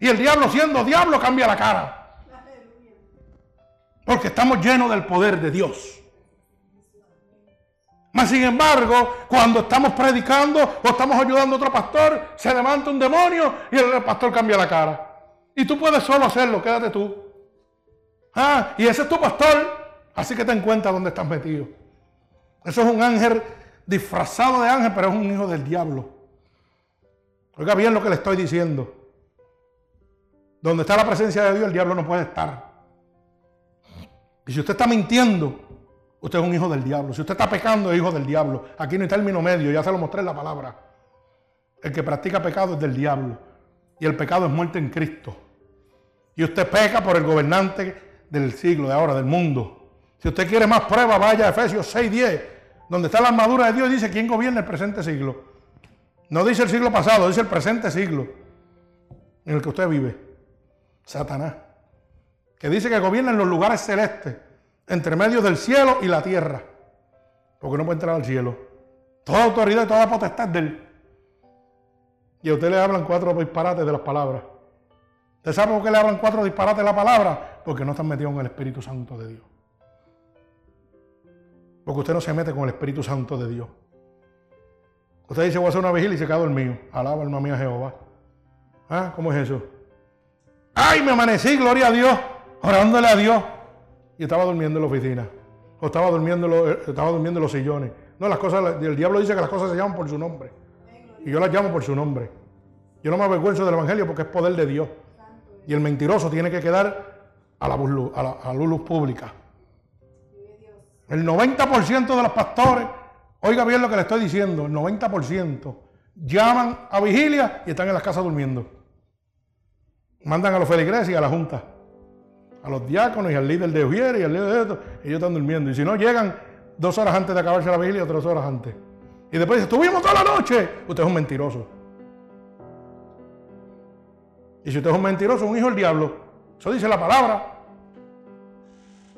Speaker 1: Y el diablo siendo diablo cambia la cara. Porque estamos llenos del poder de Dios. Mas sin embargo, cuando estamos predicando o estamos ayudando a otro pastor, se levanta un demonio y el pastor cambia la cara. Y tú puedes solo hacerlo, quédate tú. Ah, y ese es tu pastor, así que ten cuenta dónde estás metido. Eso es un ángel disfrazado de ángel, pero es un hijo del diablo. Oiga bien lo que le estoy diciendo. Donde está la presencia de Dios, el diablo no puede estar. Y si usted está mintiendo, Usted es un hijo del diablo. Si usted está pecando, es hijo del diablo. Aquí no hay término medio, ya se lo mostré en la palabra. El que practica pecado es del diablo. Y el pecado es muerte en Cristo. Y usted peca por el gobernante del siglo, de ahora, del mundo. Si usted quiere más pruebas, vaya a Efesios 6:10, donde está la armadura de Dios y dice quién gobierna el presente siglo. No dice el siglo pasado, dice el presente siglo en el que usted vive. Satanás. Que dice que gobierna en los lugares celestes entre medio del cielo y la tierra. Porque no puede entrar al cielo. Toda autoridad y toda potestad de él. Y a usted le hablan cuatro disparates de las palabras. ¿Usted sabe por qué le hablan cuatro disparates de la palabra? Porque no están metidos en el Espíritu Santo de Dios. Porque usted no se mete con el Espíritu Santo de Dios. Usted dice, voy a hacer una vigilia y se queda dormido. Alaba alma mía Jehová. ¿Ah? ¿Cómo es eso? ¡Ay, me amanecí, gloria a Dios! Orándole a Dios y estaba durmiendo en la oficina. O estaba durmiendo, eh, estaba durmiendo en los sillones. No, las cosas, el diablo dice que las cosas se llaman por su nombre. Y yo las llamo por su nombre. Yo no me avergüenzo del Evangelio porque es poder de Dios. Y el mentiroso tiene que quedar a la, a luz pública. El 90% de los pastores, oiga bien lo que le estoy diciendo, el 90% llaman a vigilia y están en las casas durmiendo. Mandan a los feligreses y a la junta a los diáconos y al líder de Ujier y al líder de esto, ellos están durmiendo. Y si no, llegan dos horas antes de acabarse la vigilia, tres horas antes. Y después dice, estuvimos toda la noche. Usted es un mentiroso. Y si usted es un mentiroso, un hijo del diablo. Eso dice la palabra.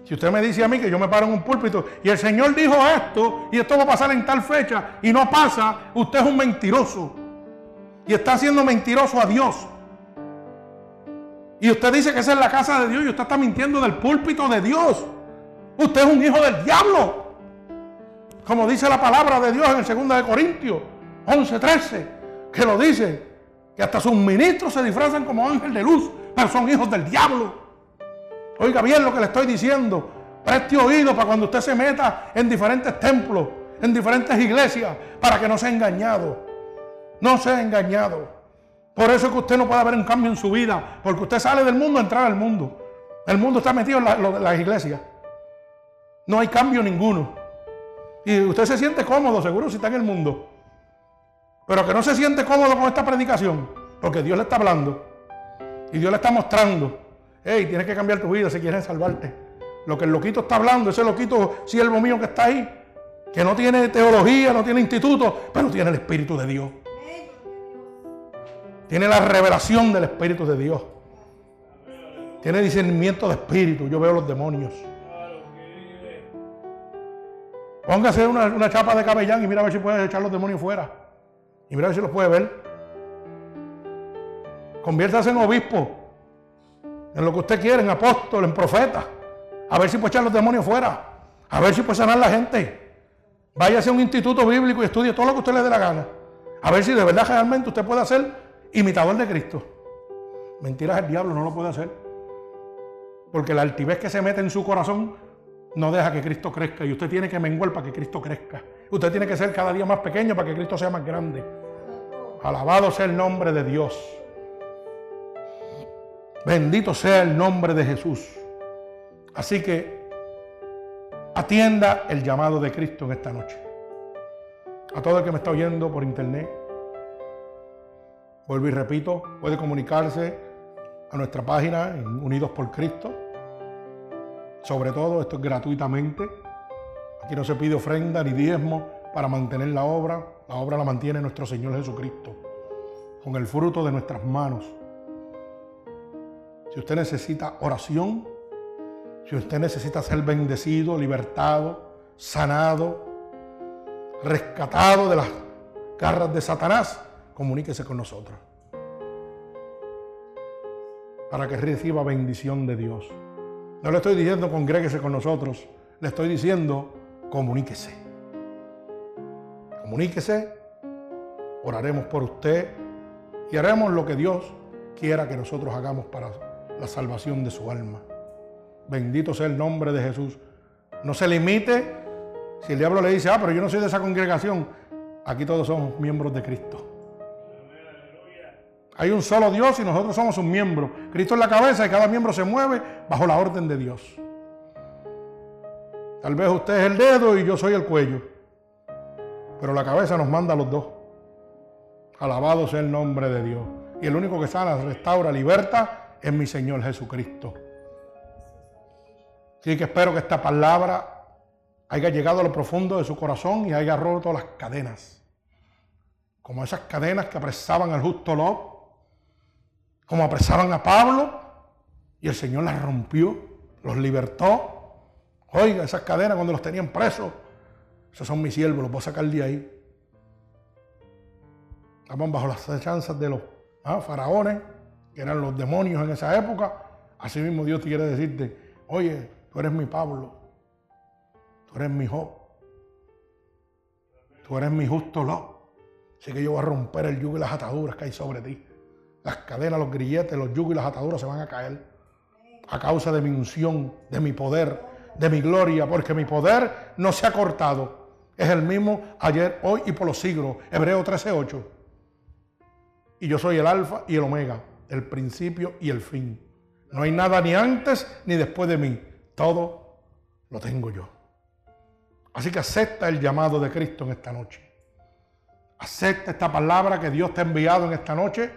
Speaker 1: Si usted me dice a mí que yo me paro en un púlpito y el Señor dijo esto y esto va a pasar en tal fecha y no pasa, usted es un mentiroso. Y está siendo mentiroso a Dios. Y usted dice que esa es la casa de Dios y usted está mintiendo del púlpito de Dios. Usted es un hijo del diablo. Como dice la palabra de Dios en el 2 de Corintios 11:13, que lo dice, que hasta sus ministros se disfrazan como ángel de luz, pero son hijos del diablo. Oiga bien lo que le estoy diciendo. Preste oído para cuando usted se meta en diferentes templos, en diferentes iglesias, para que no sea engañado. No sea engañado. Por eso es que usted no puede haber un cambio en su vida, porque usted sale del mundo a entrar al mundo. El mundo está metido en las iglesias. No hay cambio ninguno. Y usted se siente cómodo, seguro, si está en el mundo. Pero que no se siente cómodo con esta predicación, porque Dios le está hablando. Y Dios le está mostrando. Hey, tienes que cambiar tu vida si quieres salvarte. Lo que el loquito está hablando, ese loquito siervo mío que está ahí, que no tiene teología, no tiene instituto, pero tiene el Espíritu de Dios. Tiene la revelación del Espíritu de Dios. Tiene discernimiento de espíritu. Yo veo los demonios. Póngase una, una chapa de cabellán y mira a ver si puede echar los demonios fuera. Y mira a ver si los puede ver. Conviértase en obispo. En lo que usted quiere, en apóstol, en profeta. A ver si puede echar los demonios fuera. A ver si puede sanar la gente. Váyase a un instituto bíblico y estudie todo lo que usted le dé la gana. A ver si de verdad realmente usted puede ser imitador de Cristo. Mentiras el diablo no lo puede hacer. Porque la altivez que se mete en su corazón no deja que Cristo crezca. Y usted tiene que menguar para que Cristo crezca. Usted tiene que ser cada día más pequeño para que Cristo sea más grande. Alabado sea el nombre de Dios. Bendito sea el nombre de Jesús. Así que atienda el llamado de Cristo en esta noche. A todo el que me está oyendo por internet, vuelvo y repito, puede comunicarse a nuestra página en Unidos por Cristo. Sobre todo, esto es gratuitamente. Aquí no se pide ofrenda ni diezmo para mantener la obra. La obra la mantiene nuestro Señor Jesucristo, con el fruto de nuestras manos. Si usted necesita oración, si usted necesita ser bendecido, libertado, sanado, rescatado de las garras de Satanás, comuníquese con nosotros. Para que reciba bendición de Dios. No le estoy diciendo congréguese con nosotros, le estoy diciendo comuníquese. Comuníquese, oraremos por usted y haremos lo que Dios quiera que nosotros hagamos para la salvación de su alma. Bendito sea el nombre de Jesús. No se limite si el diablo le dice, ah, pero yo no soy de esa congregación. Aquí todos somos miembros de Cristo. Hay un solo Dios y nosotros somos un miembro. Cristo es la cabeza y cada miembro se mueve bajo la orden de Dios. Tal vez usted es el dedo y yo soy el cuello. Pero la cabeza nos manda a los dos. Alabado sea el nombre de Dios. Y el único que sana, restaura, liberta es mi Señor Jesucristo. Así que espero que esta palabra haya llegado a lo profundo de su corazón y haya roto las cadenas. Como esas cadenas que apresaban al justo Lot, como apresaban a Pablo, y el Señor las rompió, los libertó. Oiga, esas cadenas cuando los tenían presos, esos son mis siervos, los voy a sacar de ahí. Estaban bajo las chanzas de los ah, faraones que eran los demonios en esa época, así mismo Dios quiere decirte, oye, tú eres mi Pablo, tú eres mi Job, tú eres mi justo Lot. Así que yo voy a romper el yugo y las ataduras que hay sobre ti. Las cadenas, los grilletes, los yugos y las ataduras se van a caer a causa de mi unción, de mi poder, de mi gloria, porque mi poder no se ha cortado. Es el mismo ayer, hoy y por los siglos. Hebreo 13:8. Y yo soy el alfa y el omega, el principio y el fin. No hay nada ni antes ni después de mí. Todo lo tengo yo. Así que acepta el llamado de Cristo en esta noche. Acepta esta palabra que Dios te ha enviado en esta noche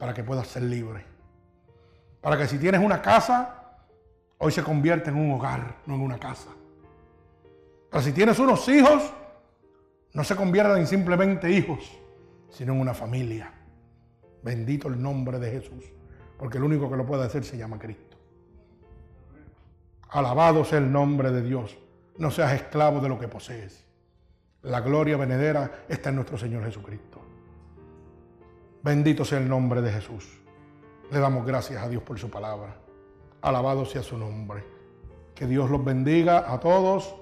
Speaker 1: para que puedas ser libre. Para que si tienes una casa, hoy se convierta en un hogar, no en una casa. Para si tienes unos hijos, no se conviertan en simplemente hijos, sino en una familia. Bendito el nombre de Jesús, porque el único que lo puede hacer se llama Cristo. Alabado sea el nombre de Dios. No seas esclavo de lo que posees. La gloria venedera está en nuestro Señor Jesucristo. Bendito sea el nombre de Jesús. Le damos gracias a Dios por su palabra. Alabado sea su nombre. Que Dios los bendiga a todos.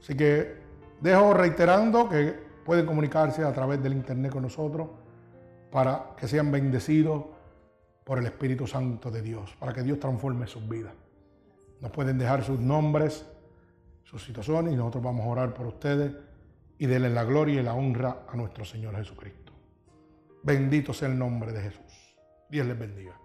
Speaker 1: Así que dejo reiterando que pueden comunicarse a través del internet con nosotros para que sean bendecidos por el Espíritu Santo de Dios, para que Dios transforme sus vidas. Nos pueden dejar sus nombres, sus situaciones y nosotros vamos a orar por ustedes y denle la gloria y la honra a nuestro Señor Jesucristo. Bendito sea el nombre de Jesús. Dios les bendiga.